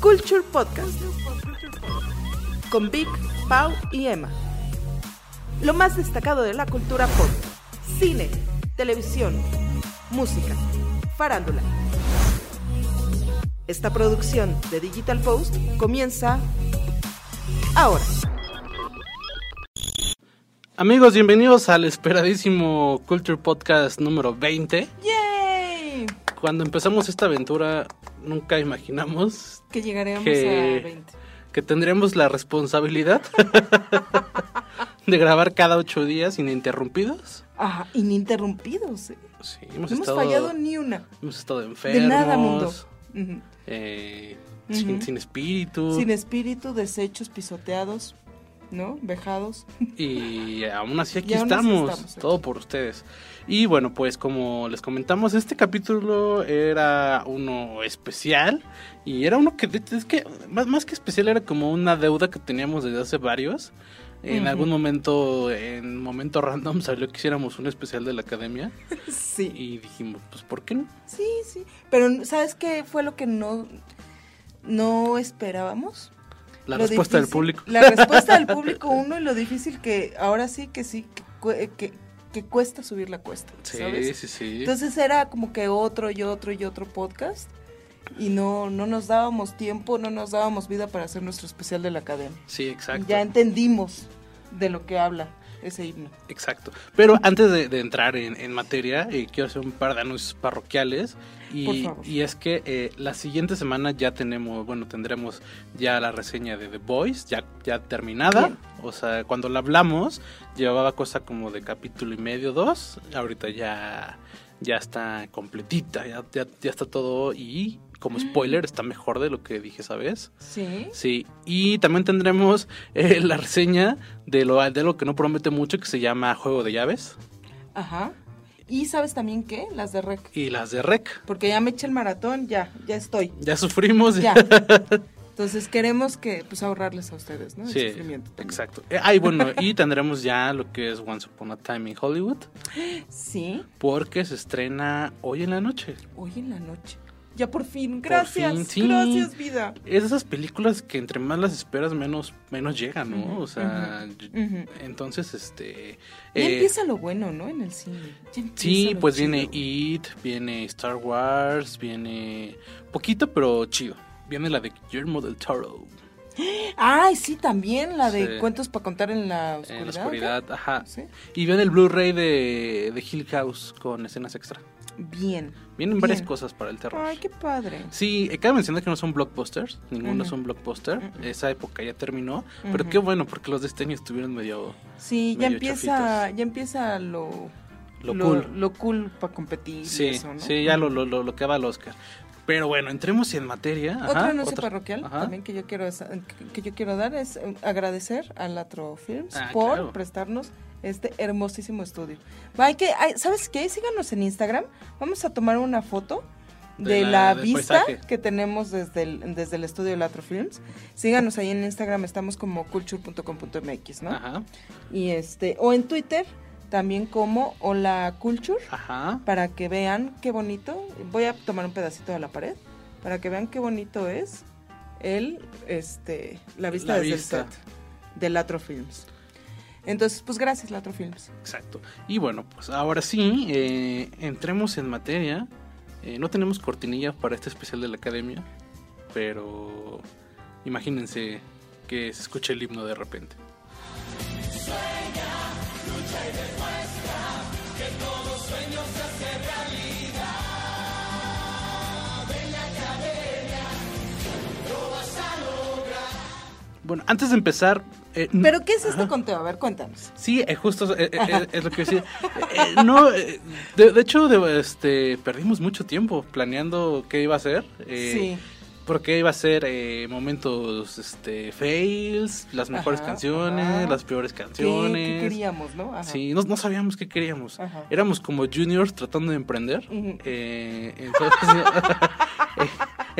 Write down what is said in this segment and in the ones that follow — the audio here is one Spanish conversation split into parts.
Culture Podcast con Vic, Pau y Emma. Lo más destacado de la cultura pop, cine, televisión, música, farándula. Esta producción de Digital Post comienza ahora. Amigos, bienvenidos al esperadísimo Culture Podcast número 20. ¡Yay! Cuando empezamos esta aventura, nunca imaginamos Que a 20. que tendríamos la responsabilidad de grabar cada ocho días ininterrumpidos. Ajá, ininterrumpidos. ¿eh? Sí, No hemos, hemos estado, fallado ni una. hemos estado enfermos. De nada, mundo. Eh, sin, sin espíritu. Sin espíritu, desechos, pisoteados, ¿no? Vejados. Y aún así aquí Y aún así estamos, todo por ustedes. Y bueno, pues como les comentamos, este capítulo era uno especial y era uno que es que más, más que especial era como una deuda que teníamos desde hace varios. En algún momento, en momento random salió que hiciéramos un especial de la academia Sí. y dijimos, pues ¿por qué no? Sí, sí. Pero ¿sabes qué fue lo que no, no esperábamos? La Lo respuesta del público. La respuesta del público, uno, y lo difícil que ahora sí que sí, que, que cuesta subir la cuesta, Sí, ¿sabes? sí, sí. Entonces era como que otro y otro y otro podcast y no, no nos dábamos tiempo, no nos dábamos vida para hacer nuestro especial de la academia. sí, exacto. Ya entendimos de lo que habla ese himno. Exacto. Pero antes de, de entrar en, en materia, eh, quiero hacer un par de anuncios parroquiales. Por Y, favor. y es que eh, la siguiente semana ya tenemos, bueno, tendremos ya la reseña de The Boys, ya, ya terminada. Bien. O sea, cuando la hablamos, llevaba cosa como de capítulo y medio, dos. Ahorita ya, ya está completita, ya, ya, ya está todo. Y como Mm. spoiler, está mejor de lo que dije, ¿sabes? Sí. Sí, y también tendremos eh, la reseña de lo, de lo que no promete mucho, que se llama Juego de Llaves, Ajá. Y sabes también qué? Las de Rec. y las de Rec. Porque ya me eché el maratón, ya, ya estoy. Ya sufrimos. Ya. Entonces queremos que pues ahorrarles a ustedes, ¿no? El Sí, sufrimiento. también. exacto. Eh, ay, bueno, y tendremos ya lo que es Once Upon a Time in Hollywood, Sí. porque se estrena hoy en la noche. Hoy en la noche. Ya por fin. Gracias. fin, sí. Gracias, vida. Es esas películas que entre más las esperas, menos, menos llegan, ¿no? O sea, entonces, este... Ya eh, empieza lo bueno, ¿no? En el cine. Sí, pues chido. viene It, viene Star Wars, viene poquito pero chido. Viene la de Guillermo del Toro Ay, sí, también la de Sí. cuentos para contar en la oscuridad. en la oscuridad, ajá. ¿Sí? Y viene el Blu-ray de, de Hill House con escenas extra. Bien. Vienen varias cosas para el terror. Ay, qué padre. Sí, eh, cabe mencionar que no son blockbusters, ninguno Ujú. es un blockbuster, Ujú. esa época ya terminó, pero qué bueno porque los de este año estuvieron medio Sí, ya empieza, ya empieza lo, lo, cool. lo cool para competir. Sí, eso, ¿no? sí, ya lo, lo, lo, que va al Oscar. Pero bueno, entremos en materia. Otro Ajá, anuncio otro- parroquial ajá. también que yo quiero que yo quiero dar es eh, agradecer a Latro Films Ah, por claro. prestarnos este hermosísimo estudio. Va, Hay que, hay- ¿sabes qué? Síganos en Instagram. Vamos a tomar una foto de, De la, vista paisaje. que tenemos desde el, desde el estudio Latro Films. Síganos ahí en Instagram, estamos como culture.com.mx, ¿no? Ajá, Y este, o en Twitter también como Hola Culture ajá. para que vean qué bonito. Voy a tomar un pedacito de la pared para que vean qué bonito es el este la vista La desde vista. el set de Latro Films. Entonces, pues gracias Latro Films. Exacto. Y bueno, pues ahora sí, eh, entremos en materia. Eh, no tenemos cortinilla para este especial de la academia, pero imagínense que se escuche el himno de repente. Bueno, antes de empezar... eh, Pero ¿qué es este conteo? A ver, cuéntanos. Sí, eh, justo eh, eh, es lo que decía. No, eh, de, de hecho, de- este, perdimos mucho tiempo planeando qué iba a ser. eh, sí. Porque iba a ser eh, momentos este, fails, las mejores Ajá, canciones, ajá. las peores ¿Qué, canciones. qué queríamos, no? Ajá. Sí, no, no sabíamos qué queríamos. Ajá. Éramos como juniors tratando de emprender. Eh, entonces,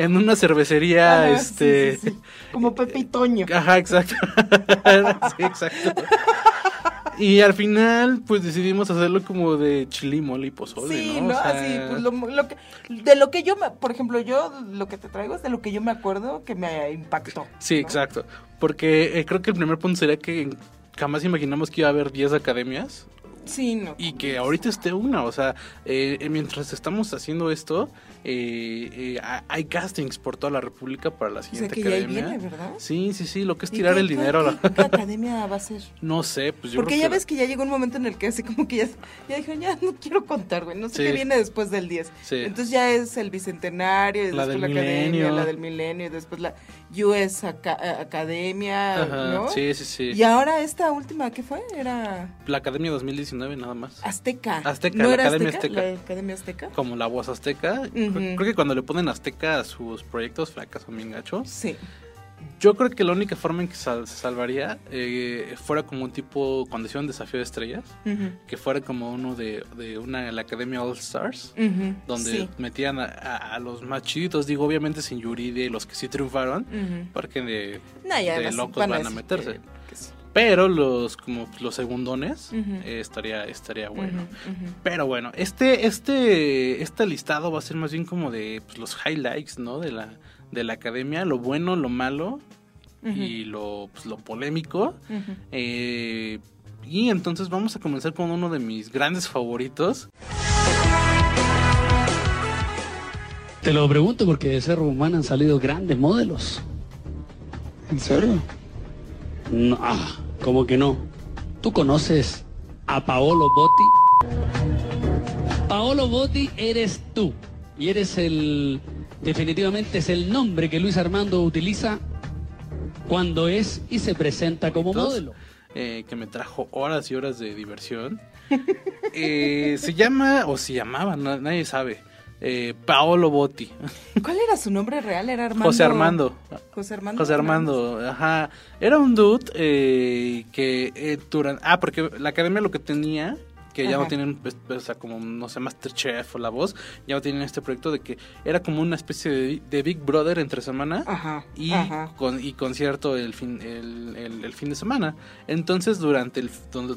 en una cervecería, este... sí, sí. Como Pepe y Toño. Ajá, exacto. sí, exacto. Y al final, pues decidimos hacerlo como de chili, mole y pozole, Sí, ¿no? ¿no? O sea, Así, pues lo, lo que, de lo que yo, me, por ejemplo, yo lo que te traigo es de lo que yo me acuerdo que me impactó. Sí, ¿no? exacto. Porque eh, creo que el primer punto sería que jamás imaginamos que iba a haber 10 academias Sí, no. y que ahorita esté una. O sea, eh, mientras estamos haciendo esto, eh, eh, ha- hay castings por toda la República para la O sea siguiente que ya academia. viene, ¿verdad? Sí, sí, sí, lo que es ¿Y tirar qué- el qué- dinero. a la- ¿qué, qué academia va a ser? No sé, pues yo Porque creo ya que ves que ya llegó un momento en el que así como que ya, ya dijeron, ya no quiero contar, güey, no sé Sí. qué viene después del 10. Sí. Entonces ya es el Bicentenario, y La después del la Academia, Milenio. la del Milenio, y después la US Aca- eh, Academia, Ajá, ¿no? Sí, sí, sí. Y ahora esta última, ¿qué fue? Era La Academia 2019 nada más. Azteca. Azteca, ¿No la era Academia Azteca? Azteca. ¿La Academia Azteca? Como la voz azteca. Creo que cuando le ponen azteca a sus proyectos fracasan bien gacho. Sí. Yo creo que la única forma en que sal- se salvaría eh, fuera como un tipo, cuando hicieron Desafío de Estrellas, que fuera como uno de, de una, la Academia All Stars, donde Sí. metían a, a- a los más chiditos, digo, obviamente sin Yuridia y los que sí triunfaron, porque de, No, locos van a meterse. sí. Pero los como los segundones eh, estaría estaría bueno. Pero bueno, este este este listado va a ser más bien como de pues, los highlights, ¿no? De la de la academia, lo bueno, lo malo y lo pues, lo polémico. Eh, y entonces vamos a comenzar con uno de mis grandes favoritos. Te lo pregunto porque de Cerro Humano han salido grandes modelos. ¿En serio? No, ah, ¿cómo que no? ¿Tú conoces a Paolo Botti? Paolo Botti eres tú. Y eres el... Definitivamente es el nombre que Luis Armando utiliza cuando es y se presenta como modelo. eh, que me trajo horas y horas de diversión. Eh, se llama, o se llamaba, na- nadie sabe. eh, Paolo Botti. ¿Cuál era su nombre real? Era Armando. José Armando. José Armando. José Armando, ajá. Era un dude eh, que eh, durante... Ah, porque la academia lo que tenía, que ya no tienen, pues, o sea, como, no sé, Masterchef o La Voz, ya no tienen este proyecto de que era como una especie de, de Big Brother entre semana Ajá. y, ajá. con, y concierto el fin, el, el- el fin de semana. Entonces, durante el,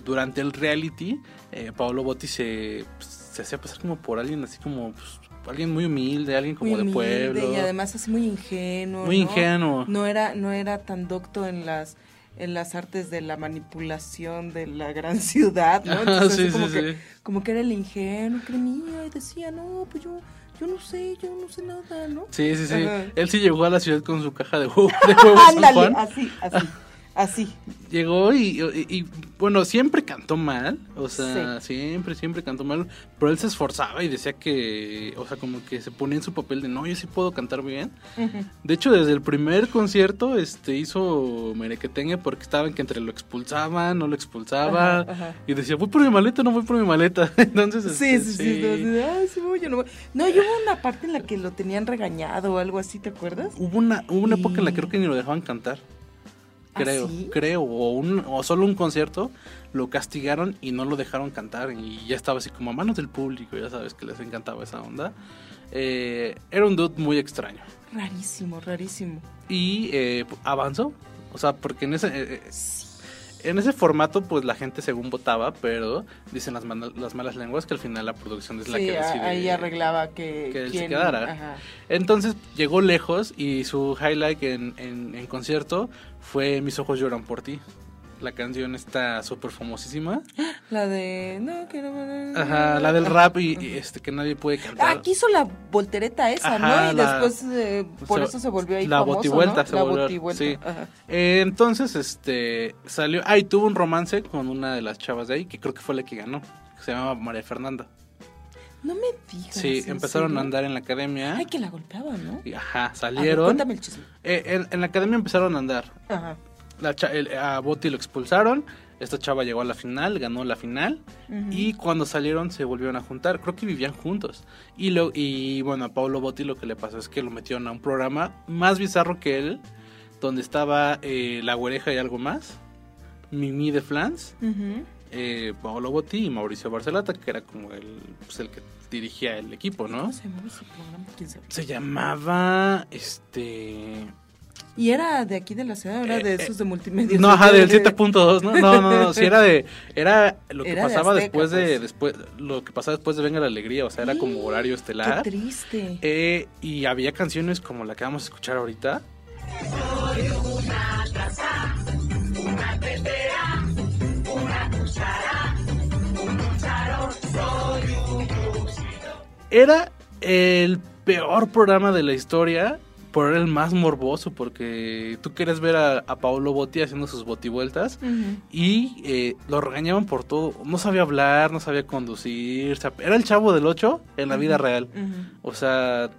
durante el reality, eh, Paolo Botti se, pues, se hacía pasar como por alguien así como... pues, alguien muy humilde, alguien como de pueblo. Y además así muy ingenuo. Muy ¿no? ingenuo. No era, no era tan docto en las en las artes de la manipulación de la gran ciudad, ¿no? Entonces, sí, como sí, que, sí. como que era el ingenuo, creía y decía, no, pues yo, yo no sé, yo no sé nada, ¿no? Sí, sí, sí. Ajá. Él sí llegó a la ciudad con su caja de huevos de huevos Ándale, así, así, así. Llegó y, y- y, bueno, siempre cantó mal. O sea, siempre, siempre cantó mal. Pero él se esforzaba y decía que, o sea, como que se ponía en su papel de no, yo sí puedo cantar bien. De hecho, desde el primer concierto, este, hizo merequetengue porque estaban que entre lo expulsaban, no lo expulsaba. Ajá, ajá. Y decía, voy por mi maleta, no voy por mi maleta. Entonces, Sí, este, sí, sí, así de, Ay, sí, voy, yo no voy. No, y hubo una parte en la que lo tenían regañado o algo así, ¿te acuerdas? Hubo una, hubo una época en la que creo que ni lo dejaban cantar. ¿Ah, Creo, sí? creo, o, un, o solo un concierto, lo castigaron y no lo dejaron cantar y ya estaba así como a manos del público, ya sabes que les encantaba esa onda. Eh, era un dude muy extraño Rarísimo, rarísimo. y eh, avanzó, o sea, porque en ese, eh, eh, en ese formato pues la gente según votaba, pero dicen las, mana- las malas lenguas que al final la producción es la sí, que a- decide. ahí arreglaba que, que él se quedara. ajá. Entonces llegó lejos y su highlight en, en- en concierto fue Mis ojos lloran por ti. La canción está súper famosísima. La de. No, quiero. Ajá, la del rap y, y, este que nadie puede cantar. Ah, que hizo la voltereta esa, Ajá, ¿no? Y la- después eh, por se- eso se volvió ahí la famoso, botivuelta ¿no? se la volvió, botivuelta. sí. Ajá. Eh, entonces, este, salió, ah, y tuvo un romance con una de las chavas de ahí, que creo que fue la que ganó, que se llamaba María Fernanda. No me digas. Sí, ¿en empezaron serio? a andar en la academia. Ay, que la golpeaban, ¿no? y, ajá, ver, salieron. cuéntame el chisme. Eh, en, en la academia empezaron a andar. Ajá. La cha- el- a Botti lo expulsaron. Esta chava llegó a la final, ganó la final. Y cuando salieron se volvieron a juntar. Creo que vivían juntos. Y, lo, y bueno, a Paulo Botti lo que le pasó es que lo metieron a un programa más bizarro que él. Donde estaba eh, La Güereja y algo más. Mimi de Flans. Ujú. Eh, Paolo Botti y Mauricio Barcelata, que era como el, pues, el que dirigía el equipo, ¿no? ¿Cómo se llamaba. Este. ¿Y era de aquí de la ciudad? ¿Era de esos de multimedia? No, ajá, del 7.2, ¿no? No, no, no, sí era de, era lo que Era de pasaba Azteca, después de, pues. después, lo que pasaba después de Venga la Alegría, o sea, era como horario estelar. Qué triste. Eh, y había canciones como la que vamos a escuchar ahorita. Era el peor programa de la historia, pero era el más morboso, porque tú quieres ver a, a Paolo Botti haciendo sus botivueltas y eh, lo regañaban por todo. No sabía hablar, no sabía conducir. o sea, era el chavo del 8 en la vida real. O sea.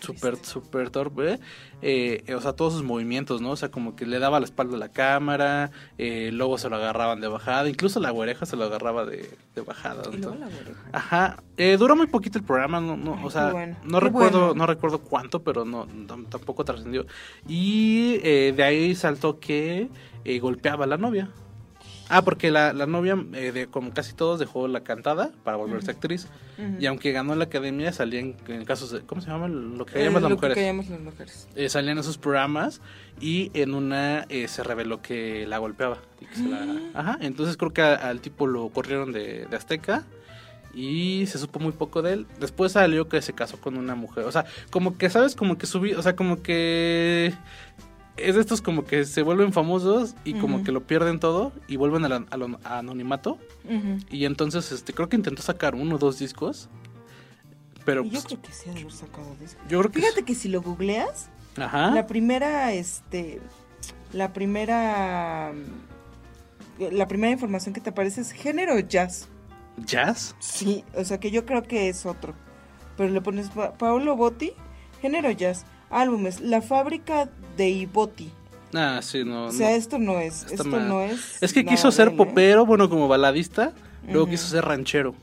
Súper, súper torpe. eh, o sea, todos sus movimientos, ¿no? O sea, como que le daba la espalda a la cámara, eh, luego se lo agarraban de bajada, incluso la güereja se lo agarraba de, de bajada. Y luego entonces- la oreja. Ajá, eh, duró muy poquito el programa, no, no, Ay, o sea, bueno, no qué recuerdo, bueno. no recuerdo cuánto, pero no, tam- tampoco trascendió. Y eh, de ahí saltó que eh, golpeaba a la novia. Ah, porque la, la novia, eh, de, como casi todos, dejó la cantada para volverse actriz. Y aunque ganó la academia, salía en, en casos de, ¿cómo se llama? Lo que Eh, llaman las lo mujeres. que callamos las mujeres. Eh, salían esos programas y en una eh, se reveló que la golpeaba. y que se la- Ajá, entonces creo que a- al tipo lo corrieron de, de Azteca y se supo muy poco de él. Después salió que se casó con una mujer. O sea, como que, ¿sabes? Como que subí, o sea, como que... Es de estos como que se vuelven famosos y como que lo pierden todo y vuelven al, an- al an- anonimato. Y entonces este creo que intentó sacar uno o dos discos. Pero yo pues, creo que sí ha de haber sacado disco. yo creo que... Fíjate que si lo googleas, Ajá. la primera, este, la primera, mm, la primera información que te aparece es género jazz. ¿Jazz? Sí, o sea que yo creo que es otro. Pero le pones Pa- Paolo Botti, género jazz, álbumes, La fábrica de Iboti. Ah, sí, no. O sea, no. esto no es, Está esto mal. no es. Es que quiso ser ¿eh? popero, bueno, como baladista, luego quiso ser ranchero.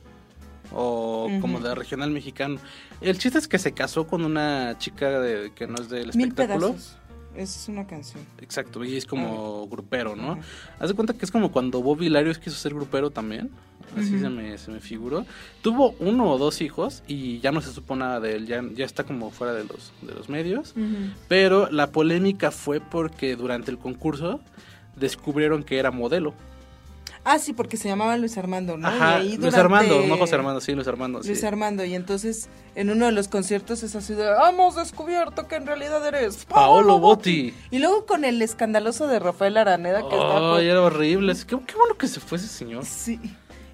O como de regional mexicano. El chiste es que se casó con una chica de, que no es del Mil espectáculo. pedazos. Esa es una canción. Exacto, y es como grupero, ¿no? Haz de cuenta que es como cuando Bobby Larios quiso ser grupero también. Así se, me, se me figuró. Tuvo uno o dos hijos y ya no se supo nada de él. Ya, ya está como fuera de los, de los medios. Pero la polémica fue porque durante el concurso descubrieron que era modelo. Ah, sí, porque se llamaba Luis Armando, ¿no? Ajá, Y ahí Luis durante- Armando, no José Armando, sí, Luis Armando. Luis sí. Armando, y entonces en uno de los conciertos es así de, hemos descubierto que en realidad eres Paolo Botti. Y luego con el escandaloso de Rafael Araneda que estaba... Ay, era horrible. Qué, qué bueno que se fue ese señor. Sí,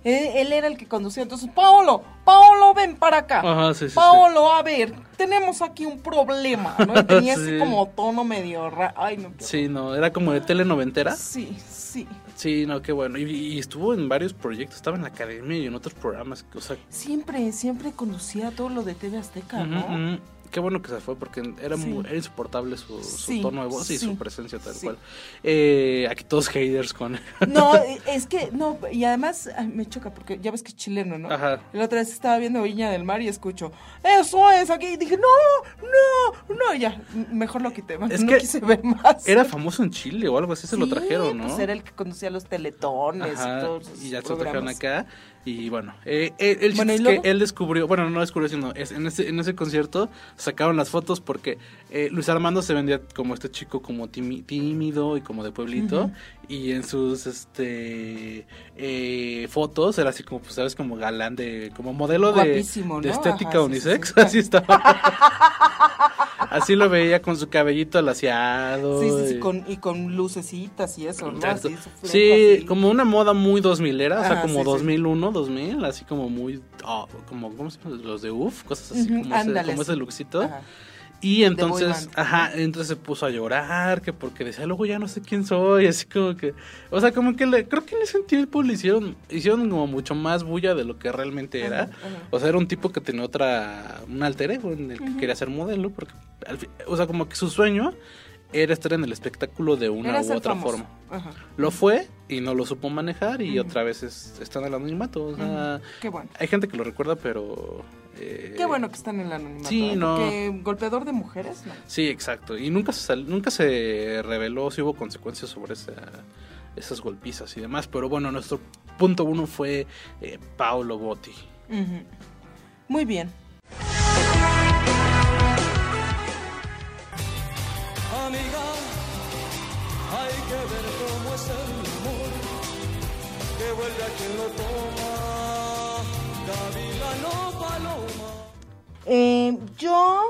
él, era el que conducía, entonces, Paolo, Paolo, ven para acá. Ajá, sí, sí, sí. Paolo, a ver, tenemos aquí un problema, ¿no? Y tenía así Sí. como tono medio ra... Ay, no. qué Sí, no, era como de telenoventera. Sí, sí. Sí, no, qué bueno. Y, y estuvo en varios proyectos, estaba en la academia y en otros programas. O sea, Siempre, siempre conducía todo lo de TV Azteca, ¿no? Qué bueno que se fue porque era, Sí. muy, era insoportable su, su Sí, tono de voz y su presencia tal cual. Eh, aquí todos haters con... No, es que, no, y además ay, me choca porque ya ves que es chileno, ¿no? Ajá. La otra vez estaba viendo Viña del Mar y escucho, eso es aquí, y dije, no, no, no, ya, mejor lo quité, Es no que quise ver más. Era famoso en Chile o algo así, se lo trajeron, ¿no? Pues era el que conducía los teletones Ajá, y todos esos y ya se lo trajeron acá. Y bueno, eh, eh, el chiste Bueno, ¿y es que él descubrió, bueno, no descubrió, sino es, en, ese, en ese concierto sacaron las fotos porque eh, Luis Armando se vendía como este chico como tímido y como de pueblito. Y en sus este eh, fotos era así como, pues, sabes, como galán de, como modelo de, Guapísimo, de ¿no? estética Ajá, sí, unisex. sí, sí. Así estaba. así lo veía con su cabellito alaciado. Sí, sí, sí, y- con, y con lucecitas y eso, ¿no? Así, Sí, así. como una moda muy 2000era, o sea, Ajá, como sí, sí. 2001, 2000, así como muy, ah, como, ¿cómo se llama? Los de UF, cosas así, Ujú, como, ese, como ese lookcito. Ajá. Y entonces, ajá, entonces se puso a llorar, que porque decía, luego ya no sé quién soy, así como que, o sea, como que le, creo que en ese tiempo le hicieron, hicieron como mucho más bulla de lo que realmente era. Ajá, ajá. O sea, era un tipo que tenía otra, un alter ego en el que quería ser modelo, porque, al fin- o sea, como que su sueño era estar en el espectáculo de una Era u otra famoso. forma. Ajá. Lo fue y no lo supo manejar y otra vez es- está en el anonimato. O sea, Qué bueno. hay gente que lo recuerda, pero... eh, Qué bueno que están en el anonimato. sí, ¿eh? no. Porque golpeador de mujeres, no. Sí, exacto. Y nunca se, nunca se reveló si hubo consecuencias sobre esa, esas golpizas y demás. Pero bueno, nuestro punto uno fue eh, Paolo Botti. Ujú. Muy bien. Eh, yo,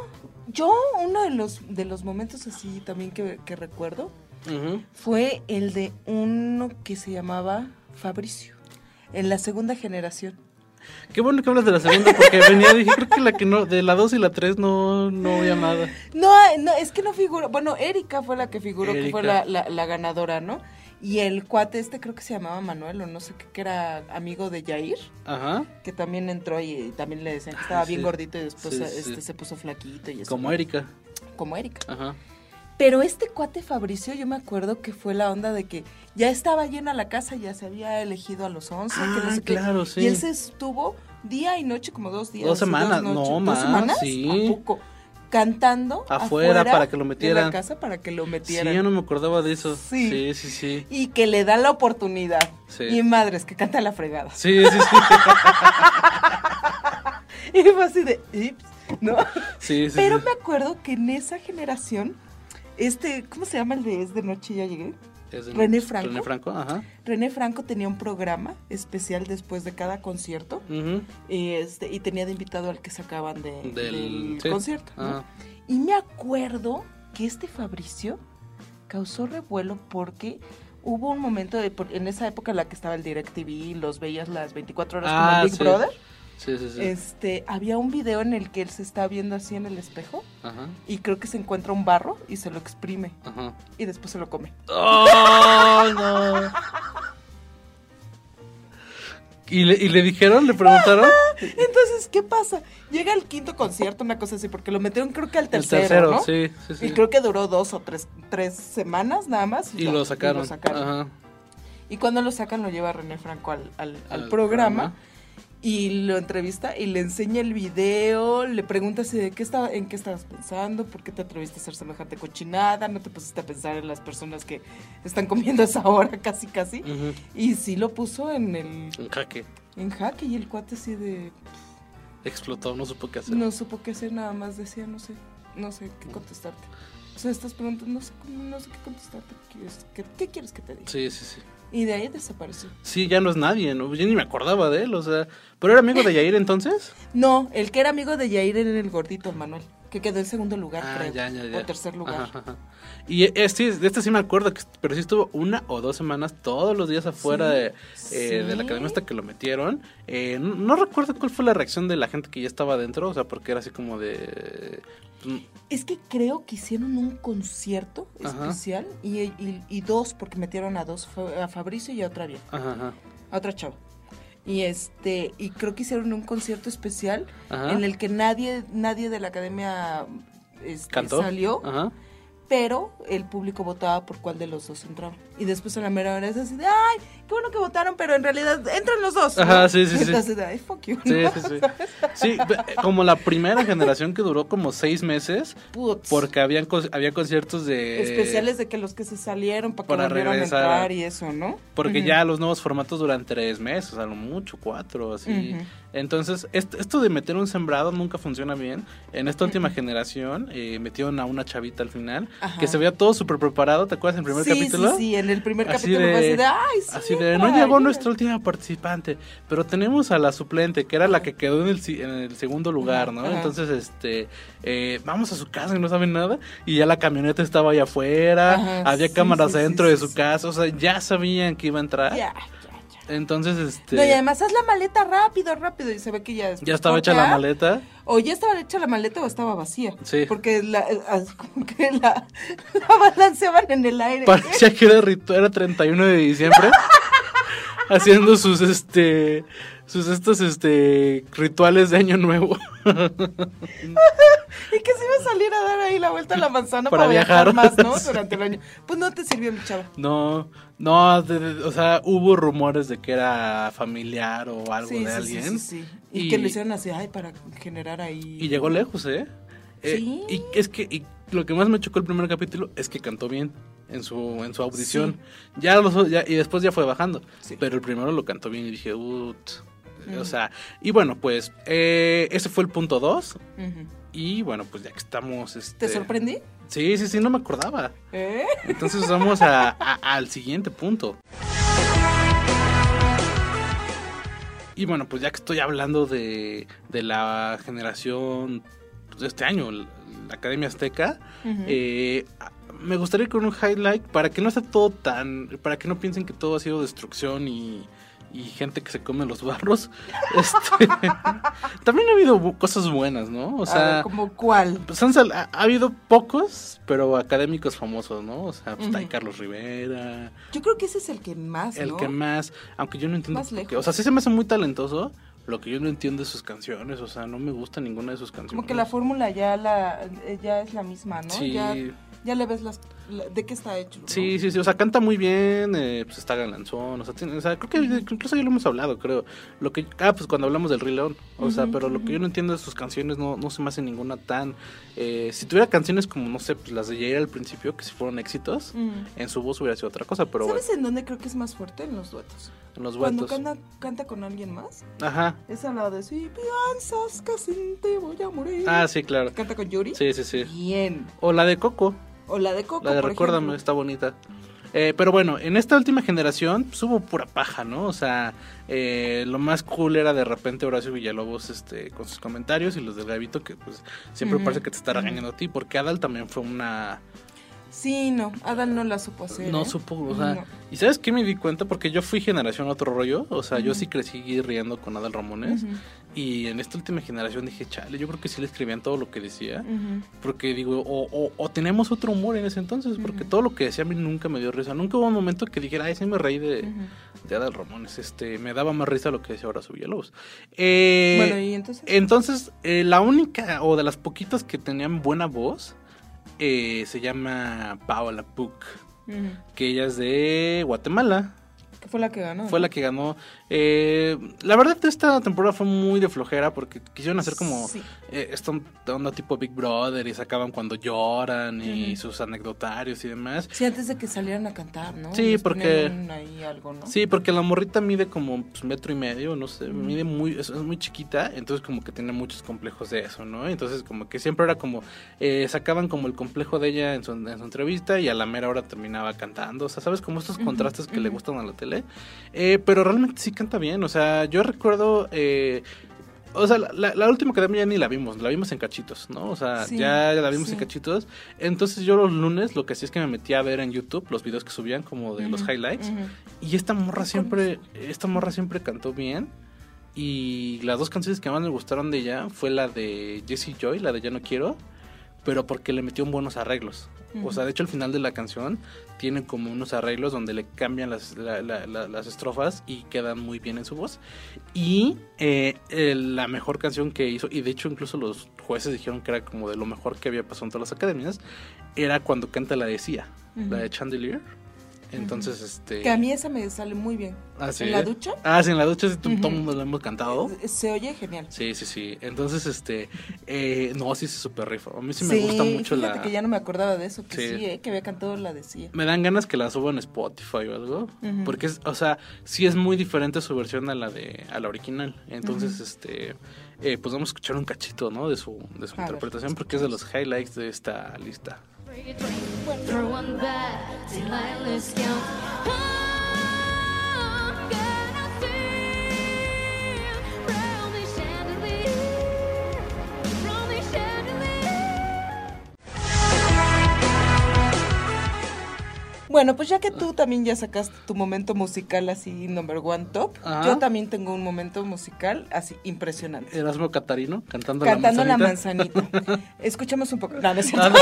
yo, uno de los, de los momentos así también que, que recuerdo fue el de uno que se llamaba Fabricio, en la segunda generación. Qué bueno que hablas de la segunda porque venía, dije, creo que la que no, de la 2 y la 3 no, no había nada. No, no, es que no figuró. Bueno, Erika fue la que figuró, que fue la- la ganadora, ¿no? Y el cuate este creo que se llamaba Manuel o no sé qué, que era amigo de Yair, Ajá. que también entró y, y también le decían que Ah, estaba bien gordito y después Sí, este, sí. se puso flaquito y eso. Como. Erika. Como Erika. Ajá. Pero este cuate Fabricio, yo me acuerdo que fue la onda de que ya estaba llena la casa, ya se había elegido a los 11, que no Ah, sé qué. claro, sí. Y él se estuvo día y noche, como dos días. Dos semanas, noches, no, dos más, semanas, sí. ¿A poco? Cantando Afuera, para que lo metieran. la casa para que lo Sí, metieran. yo no me acordaba de eso. Sí. Sí, sí, sí. Y que le da la oportunidad. Sí. Y madres, que canta la fregada. Sí, sí, sí. Y fue así de, "Ips", ¿no? Sí, sí, Pero sí. me acuerdo que en esa generación, este, ¿cómo se llama el de Es de Noche ya llegué? Es René Franco. René Franco, ajá. René Franco tenía un programa especial después de cada concierto y, este, y tenía de invitado al que sacaban de, Del, del sí. concierto. ¿no? Ajá. Y me acuerdo que este Fabricio causó revuelo porque hubo un momento de, en esa época en la que estaba el DirecTV, los veías las 24 horas Ah, el Big sí. Brother. Sí, sí, sí. Este, había un video en el que él se está viendo así en el espejo Ajá. y creo que se encuentra un barro y se lo exprime Ajá. y después se lo come. ¡Oh, no! ¿Y le, ¿Y le dijeron? ¿Le preguntaron? Entonces, ¿qué pasa? Llega el quinto concierto, una cosa así, porque lo metieron creo que al El tercero, tercero, ¿no? sí, sí, sí. Y creo que duró dos o tres, tres semanas nada más. Y lo sacaron. lo sacaron. Ajá. Y cuando lo sacan lo lleva René Franco al, al- al Al programa, programa. Y lo entrevista y le enseña el video, le pregunta si de qué estaba, en qué estabas pensando, por qué te atreviste a hacer semejante cochinada, no te pusiste a pensar en las personas que están comiendo a esa hora casi casi. Y sí lo puso en el Un jaque. en jaque y el cuate así de Explotó, no supo qué hacer. no supo qué hacer, nada más decía, no sé, no sé qué contestarte. O sea, estas preguntas, no sé, no sé qué contestarte, ¿qué quieres, qué, qué quieres que te diga? Sí, sí, sí. Y de ahí desapareció. Sí, ya no es nadie, ¿no? Yo ni me acordaba de él, o sea. ¿Pero era amigo de Yair entonces? No, el que era amigo de Yair era el gordito, el Manuel, que quedó en segundo lugar, Ah, creo. ya, ya, ya. O tercer lugar. Ajá, ajá. Y este, de este sí me acuerdo, que, pero sí estuvo una o dos semanas todos los días afuera Sí, de, eh, de la academia hasta que lo metieron. Eh, no, no recuerdo cuál fue la reacción de la gente que ya estaba adentro, o sea, porque era así como de... Es que creo que hicieron un concierto Ajá. especial y, y- y dos, porque metieron a dos, a Fabricio y a otra Ajá, ajá. a otra chava. Y este, y creo que hicieron un concierto especial Ajá. en el que nadie, nadie de la academia este, salió, pero el público votaba por cuál de los dos entraba. Y después a la mera hora es así de, ay, qué bueno que votaron, pero en realidad entran los dos. ¿no? Ajá, sí, sí, sí. Entonces, ay, fuck you. Sí, ¿no? sí, sí. Como la primera generación que duró como seis meses, Putz. porque habían, había conciertos de... Especiales de que los que se salieron para que Para volvieran a entrar y eso, ¿no? Porque ya los nuevos formatos duran tres meses, a lo mucho cuatro, así. Entonces, esto, de meter un sembrado nunca funciona bien. En esta última generación eh, metieron a una chavita al final, Ajá. que se veía todo súper preparado, ¿te acuerdas en el primer sí, capítulo? Sí, sí, en el primer Así capítulo fue así de- de, ay, sí. Así de, no llegó mira". nuestra última participante, pero tenemos a la suplente, que era la que quedó en el, en el segundo lugar, ¿no? Ajá. Entonces, este, eh, vamos a su casa y no saben nada, y ya la camioneta estaba allá afuera, Ajá, había sí, cámaras sí, adentro de su casa, o sea, ya sabían que iba a entrar. Ya. Entonces, este, No, y además haz la maleta rápido, rápido. Y se ve que ya después ya estaba hecha la maleta. O ya estaba hecha la maleta o estaba vacía. Sí. Porque la, eh, como que la, la balanceaban en el aire. Parecía que era, era 31 de diciembre. haciendo sus este sus estos este rituales de año nuevo Y que se iba a salir a dar ahí la vuelta a la manzana Para para, viajar. más, ¿no? Durante el año. Pues no te sirvió mi chava. no no de- de- o sea hubo rumores de que era familiar o algo Sí, de sí, alguien sí, sí, sí. Y, Y- que lo hicieron así, ay, para generar ahí. y llegó lejos eh, Eh, Sí. y es que y lo que más me chocó el primer capítulo es que cantó bien en su en su audición ya los ya- y después ya fue bajando Sí. pero el primero lo cantó bien y dije "Ut". O sea y bueno pues eh, ese fue el punto 2 Ujú. Y bueno, pues ya que estamos... Este... ¿Te sorprendí? Sí, sí, sí, no me acordaba. ¿Eh? Entonces vamos a- a- al siguiente punto. Y bueno, pues ya que estoy hablando de, de la generación pues, de este año, la, la Academia Azteca, eh, me gustaría ir con un highlight para que no sea todo tan, para que no piensen que todo ha sido destrucción y, y gente que se come los barros. Este, también ha habido cosas buenas, ¿no? O sea, ver, ¿como cuál? pues han sal- ha, ha habido pocos, pero académicos famosos, ¿no? O sea, pues está ahí Ujú. Carlos Rivera, Yo creo que ese es el que más, el ¿no? que más, aunque yo no entiendo Más qué. O sea, sí se me hace muy talentoso, lo que yo no entiendo de sus canciones, o sea, no me gusta ninguna de sus canciones. Como que la fórmula ya la eh, ya es la misma, ¿no? Sí. Ya, ya le ves las la- de qué está hecho. ¿no? Sí, sí, sí, o sea, canta muy bien, eh, pues está galanzón, o sea, tiene- o sea, creo que incluso ya lo hemos hablado, creo. Lo que, ah, pues cuando hablamos del Rey León, o sea, pero lo que yo no entiendo de sus canciones no, no se me hace ninguna tan... eh, si tuviera canciones como, no sé, pues las de Jair al principio, que si fueron éxitos, en su voz hubiera sido otra cosa, pero bueno, ¿Sabes en dónde creo que es más fuerte? En los duetos. en los Cuando duetos. canta, canta con alguien más. Ajá. Esa la de si piensas que sin ti voy a morir. Ah, sí, claro. Canta con Yuri. Sí, sí, sí. Bien. O la de Coco, O la de Coco, la de por Recuérdame, ejemplo. está bonita. Eh, pero bueno, en esta última generación pues, hubo pura paja, ¿no? O sea, eh, lo más cool era de repente Horacio Villalobos este, con sus comentarios y los del Gavito que pues siempre parece que te está regañando a ti, porque Adal también fue una... Sí, no. Adal no la supo hacer. No ¿eh? supo, o sea... No. ¿Y sabes qué me di cuenta? Porque yo fui generación otro rollo, o sea, yo sí crecí riendo con Adal Ramones. Y en esta última generación dije, chale, yo creo que sí le escribían todo lo que decía. Porque digo, o, o, o tenemos otro humor en ese entonces, porque todo lo que decía a mí nunca me dio risa. Nunca hubo un momento que dijera, ay, sí me reí de, Ujú. de Adal Ramones. Este, me daba más risa lo que decía ahora su Villalobos. Eh, Bueno, y entonces. entonces, eh, la única, o de las poquitas que tenían buena voz, eh, se llama Paola Puc, Ujú. que ella es de Guatemala. Que fue la que ganó. Fue ¿no? la que ganó. Eh, la verdad, esta temporada fue muy de flojera porque quisieron hacer como Sí. eh, esta onda tipo Big Brother y sacaban cuando lloran y sus anecdotarios y demás. Sí, antes de que salieran a cantar, ¿no? Sí, Les porque- ponían ahí algo, ¿no? Sí, porque la morrita mide como pues, metro y medio, no sé, mide muy, es, es muy chiquita, entonces como que tiene muchos complejos de eso, ¿no? Entonces como que siempre era como, eh, sacaban como el complejo de ella en su, en su entrevista y a la mera hora terminaba cantando, o sea, ¿sabes? Como estos contrastes que le gustan a la tele, Eh, pero realmente sí canta bien, o sea, yo recuerdo... Eh, o sea, la, la- última academia ya ni la vimos, la vimos en cachitos, ¿no? O sea, Sí, ya la vimos en cachitos. Entonces yo los lunes lo que hacía es que me metía a ver en YouTube los videos que subían como de los highlights. Y esta morra siempre, esta morra siempre cantó bien. Y las dos canciones que más me gustaron de ella fue la de Jessie Joy, la de Ya no quiero, pero porque le metió buenos arreglos. O sea, de hecho el final de la canción tiene como unos arreglos donde le cambian las, la- la- la- las estrofas y quedan muy bien en su voz. Y eh, la mejor canción que hizo, y de hecho incluso los jueces dijeron que era como de lo mejor que había pasado en todas las academias, era cuando canta la de Sia, la de Chandelier. Entonces, este... Que a mí esa me sale muy bien. ¿Ah, sí? ¿En la ducha? Ah, sí, en la ducha sí, to- Ujú. todo mundo lo hemos cantado. Se oye genial. Sí, sí, sí. Entonces, este, eh, no, sí se super rifa. A mí sí me gusta mucho fíjate la... que ya no me acordaba de eso, que Sí. sí, eh, que había cantado la decía. Me dan ganas que la suba en Spotify o algo. Porque, es, o sea, sí es muy diferente su versión a la de a la original. Entonces, este, eh, pues vamos a escuchar un cachito, ¿no? De su, de su A ver, interpretación, porque es de los highlights de esta lista. three, three, one, back till I. Bueno, pues ya que tú también ya sacaste tu momento musical así number one top, Ajá. yo también tengo un momento musical así impresionante. Erasmo Catarino cantando, Cantando la la manzanita. manzanita. Escuchamos un poco. No, no es cierto.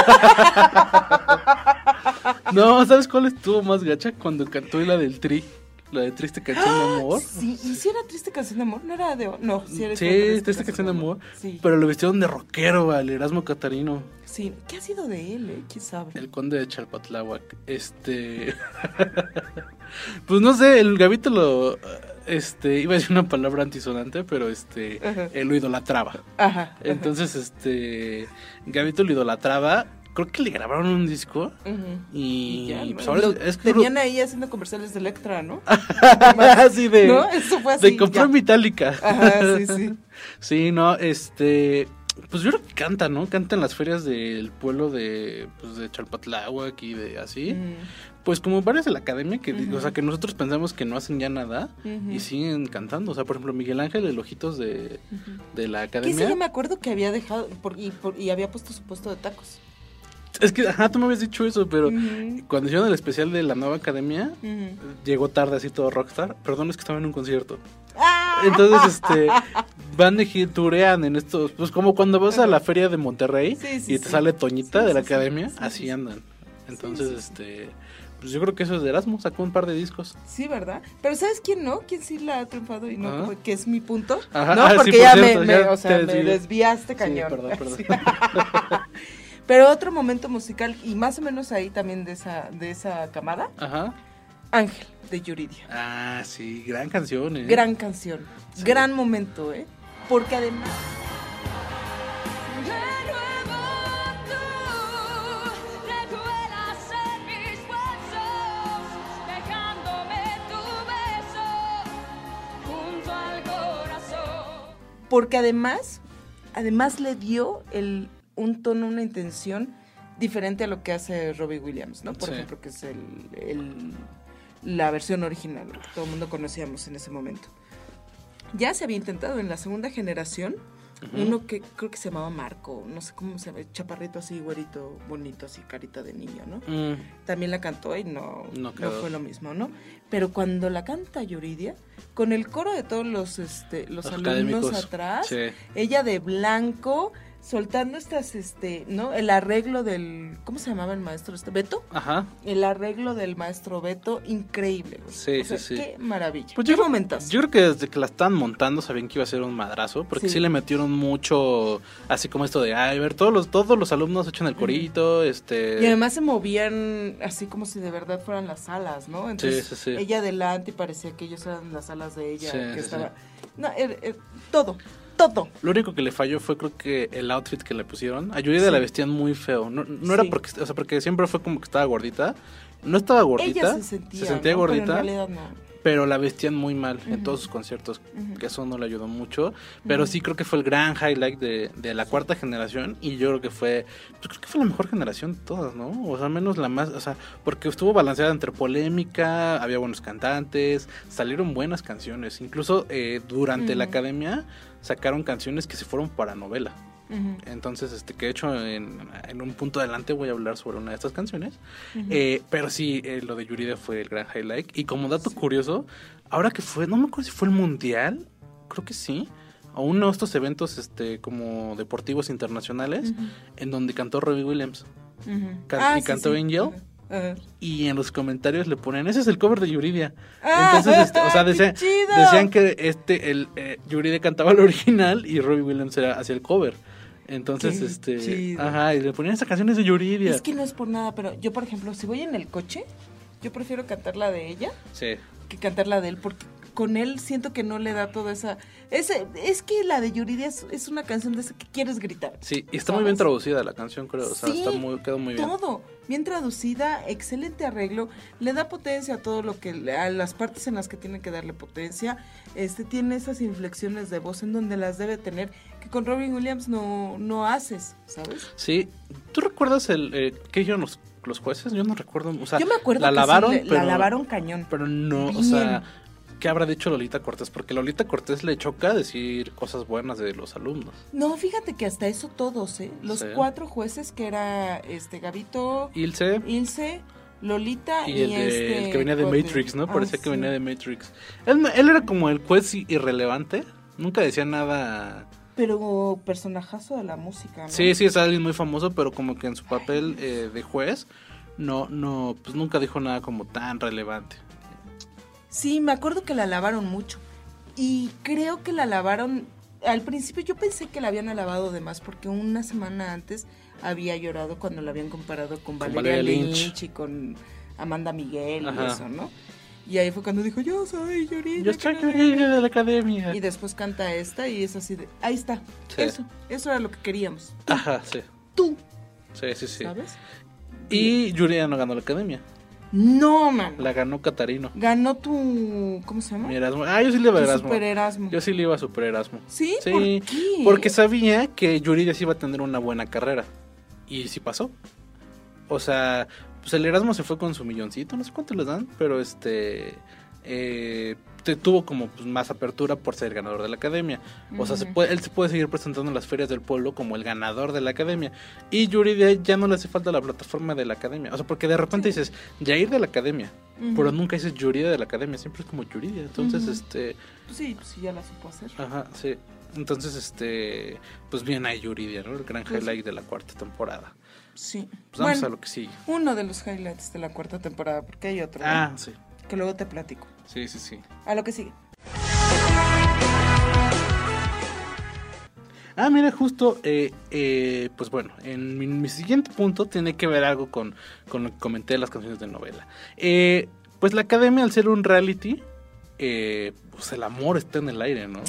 No, ¿sabes cuál estuvo más gacha? Cuando cantó la del tri, la de Triste Canción de Amor. Sí, y si era triste canción de amor, no era de no, sí era Sí, Triste Triste Canción de Amor. Sí. Pero lo vistieron de rockero al Erasmo Catarino, Sí, ¿qué ha sido de él, eh? ¿Quién sabe? el conde de Chalpatláhuac. Este. pues no sé, el Gavito lo. Este, iba a decir una palabra antisonante, pero este. Ajá. eh, lo idolatraba. Ajá. Entonces, este. Gavito lo idolatraba. Creo que le grabaron un disco. Y, ya, pues ¿no? ahora Lo es que tenían ahí haciendo comerciales de Electra, ¿no? así de. ¿No? Eso fue así. de comprar. Metallica. Ajá, sí, sí. Sí, no, este. Pues yo creo que canta, ¿no? Canta en las ferias del pueblo de, pues, de Chalpatláhuac y de así. Pues como varias de la academia que, o sea, que nosotros pensamos que no hacen ya nada y siguen cantando. O sea, por ejemplo, Miguel Ángel, el Ojitos de, de la Que academia. sí, yo me acuerdo que había dejado por- y, por- y había puesto su puesto de tacos. Es que, ajá, tú me habías dicho eso, pero cuando hicieron el especial de la nueva academia, llegó tarde así todo rockstar. Perdón, es que estaba en un concierto. ¡Ah! Entonces, este, van de turean en estos, pues como cuando vas a la feria de Monterrey Sí, sí, y te sí. sale Toñita de la academia, Sí, así sí, sí. andan. Entonces, este, pues yo creo que eso es de Erasmo, sacó un par de discos. Sí, ¿verdad? Pero ¿sabes quién no? ¿Quién sí la ha triunfado y no? Ajá. que es mi punto. Ajá, no, ah, porque por ya, cierto, me, ya me- o sea, te me desvié. desviaste cañón. perdón, perdón. Pero otro momento musical, y más o menos ahí también de esa, de esa camada, Ajá. Ángel, de Yuridia. Ah, sí, gran canción, eh. Gran canción, Sí. gran momento, ¿eh? Porque además... De nuevo tú recuelas en mis huesos, dejándome tu beso junto al corazón. porque además, además le dio el, un tono, una intención diferente a lo que hace Robbie Williams, ¿no? Por Sí. ejemplo, que es el, el- la versión original, que todo el mundo conocíamos en ese momento. Ya se había intentado en la segunda generación, uno que creo que se llamaba Marco, no sé cómo se llama, chaparrito así, güerito, bonito, así, carita de niño, ¿no? Mm, también la cantó y no, No fue lo mismo, ¿no? Pero cuando la canta Yuridia, con el coro de todos los, este, los, Los alumnos académicos, atrás, sí. ella de blanco, soltando estas, este, ¿no? El arreglo del, ¿cómo se llamaba el maestro? Este, Beto. Ajá. El arreglo del maestro Beto, increíble. güey. Sí, O sea, sí, sí. Qué maravilla. Pues qué yo, momentos. yo creo que desde que la estaban montando sabían que iba a ser un madrazo, porque sí, Sí. le metieron mucho, así como esto de, ay, ver, todos los, todos los alumnos echan el corito, este... Y además se movían así como si de verdad fueran las alas, ¿no? Entonces, sí, sí. ella adelante y parecía que ellos eran las alas de ella, Sí, que sí, estaba... sí. No, er- er- todo, todo. Lo único que le falló fue creo que el outfit que le pusieron. A Yuridia la vestían muy feo. No, no era porque, o sea, porque siempre fue como que estaba gordita. No estaba gordita. ella se sentía, sentía ¿no? gordita. Pero en realidad no. Pero la vestían muy mal en todos sus conciertos, que eso no le ayudó mucho, pero sí creo que fue el gran highlight de, de la cuarta generación y yo creo que fue, pues creo que fue la mejor generación de todas, ¿no? O sea, menos la más, o sea, porque estuvo balanceada entre polémica, había buenos cantantes, salieron buenas canciones, incluso eh, durante la academia sacaron canciones que se fueron para novela. Entonces, este, que de hecho en, en un punto adelante voy a hablar sobre una de estas canciones. Eh, pero sí, eh, lo de Yuridia fue el gran highlight. Y como dato curioso, ahora que fue, no me acuerdo si fue el Mundial, creo que sí, o uno de estos eventos este, como deportivos internacionales, en donde cantó Robbie Williams. Can- Ah, y sí, cantó sí. Angel. Y en los comentarios le ponen, ese es el cover de Yuridia. Ah, Entonces, este, o sea, ¡qué decían, que este, el eh, Yuridia cantaba el original y Robbie Williams era hacia el cover. Entonces, Qué este, chido. ajá, y le ponían esa canción es de Yuridia. Es que no es por nada, pero yo, por ejemplo, si voy en el coche, yo prefiero cantar la de ella Sí. que cantar la de él, porque con él siento que no le da toda esa... Ese, es que la de Yuridia es, es una canción de esa que quieres gritar. Sí, y está muy bien traducida la canción, creo. O sea, Sí, está muy, quedó muy bien. Todo, bien traducida, excelente arreglo, le da potencia a todo lo que, a las partes en las que tiene que darle potencia, este tiene esas inflexiones de voz en donde las debe tener, que con Robin Williams no, no haces, ¿sabes? Sí, ¿tú recuerdas el eh, qué dijeron los, los jueces? Yo no recuerdo, o sea, Yo me acuerdo la que sí, lavaron, pero, la lavaron cañón. pero no, o sea, ¿qué habrá dicho Lolita Cortés? Porque Lolita Cortés le choca decir cosas buenas de los alumnos. No, fíjate que hasta eso todos, ¿eh? Los Sí. cuatro jueces que era este Gabito, Ilse Ilse, Lolita y, y el, de- este el que venía de. Matrix, ¿no? Ah, Parecía que venía de Matrix. Él, era como el juez irrelevante, nunca decía nada. Pero personajazo de la música, ¿no? Sí, sí, es alguien muy famoso, pero como que en su papel eh, de juez no, no, pues nunca dijo nada como tan relevante. Sí, me acuerdo que la lavaron mucho. Y creo que la lavaron. Al principio yo pensé que la habían alabado de más porque una semana antes había llorado cuando la habían comparado con Con Valeria, Valeria Lynch. Lynch. y con Amanda Miguel Ajá. y eso, ¿no? Y ahí fue cuando dijo, yo soy Yuridia. Yo estoy qué". de la academia. Y después canta esta y es así de, ahí está. Sí. Eso, eso era lo que queríamos. Ajá, sí. Tú, Sí, sí, sí. ¿sabes? Y Yuridia no ganó la academia. No, man. La ganó Catarino. Ganó tu. ¿Cómo se llama? Mi Erasmo. Ah, yo sí le iba a Erasmo. Super Erasmo. Yo sí le iba a Super Erasmo. ¿Sí? Sí, ¿Por qué? porque sabía que Yuridia sí iba a tener una buena carrera. Y sí pasó. O sea, pues el Erasmo se fue con su milloncito, no sé cuánto les dan, pero este. eh, tuvo como pues, más apertura por ser ganador de la academia. O sea, se puede, él se puede seguir presentando en las ferias del pueblo como el ganador de la academia. Y Yuridia ya no le hace falta la plataforma de la academia. O sea, porque de repente dices, Jair de la academia. Pero nunca dices Yuridia de la academia, siempre es como Yuridia. Entonces, este. Pues sí, pues sí, ya la supo hacer. Ajá, sí. Entonces, este, pues bien ahí Yuridia, ¿no? El gran Pues- highlight de la cuarta temporada. Sí. Pues vamos Bueno, a lo que sigue. uno de los highlights de la cuarta temporada, porque hay otro. ¿no? Ah, sí. Que luego te platico. Sí, sí, sí. A lo que sigue. Ah, mira, justo, eh, eh, pues bueno, en mi, mi siguiente punto tiene que ver algo con, con lo que comenté de las canciones de novela. Eh, pues la academia, al ser un reality, eh, pues el amor está en el aire, ¿no?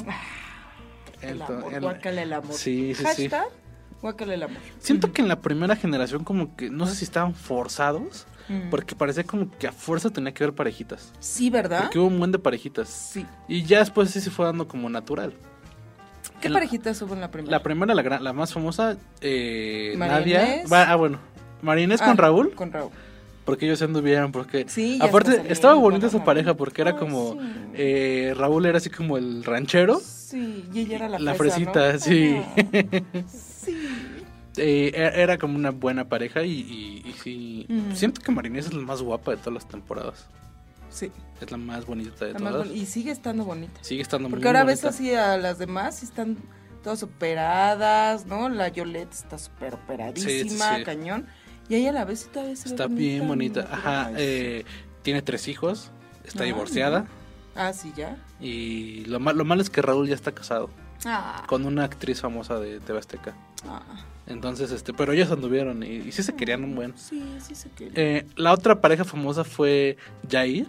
El Ento- amor, el- guácala el amor. Sí, sí, sí. Hashtag, guácala el amor. Siento que en la primera generación como que, no sé si estaban forzados, Mm. porque parecía como que a fuerza tenía que ver parejitas. Sí, ¿verdad? Porque hubo un buen de parejitas. Sí. Y ya después sí se fue dando como natural. ¿Qué En- parejitas hubo en la primera? La primera, la, gran- la más famosa, eh, Nadia. Ah, bueno. María Inés Ah, con Raúl, Con Raúl. porque ellos se anduvieron, porque... Sí, Aparte, estaba bonita esa pareja, porque era como... sí. eh, Raúl era así como el ranchero. Sí, y ella era la, La fresa, fresita, ¿no? sí. Sí. Eh, era era como una buena pareja y, y- y sí... Mm. Siento que María Inés es la más guapa de todas las temporadas. Sí. Es la más bonita de la todas. y sigue estando bonita. Sigue estando Porque muy ahora bonita. ves así a las demás y están todas operadas, ¿no? La Yolette está súper operadísima, Sí, sí, sí. cañón. Y ella a la vez todavía se ve Está bien bonita. Ajá. Eh, tiene tres hijos. Está Ah, divorciada. sí. Ah, sí, ya. Y lo, mal- lo malo es que Raúl ya está casado. Ah, Con una actriz famosa de TV Azteca. ah. Entonces, este, pero ellos anduvieron y, y sí se querían un buen. Sí, sí se quería. Eh, la otra pareja famosa fue Jair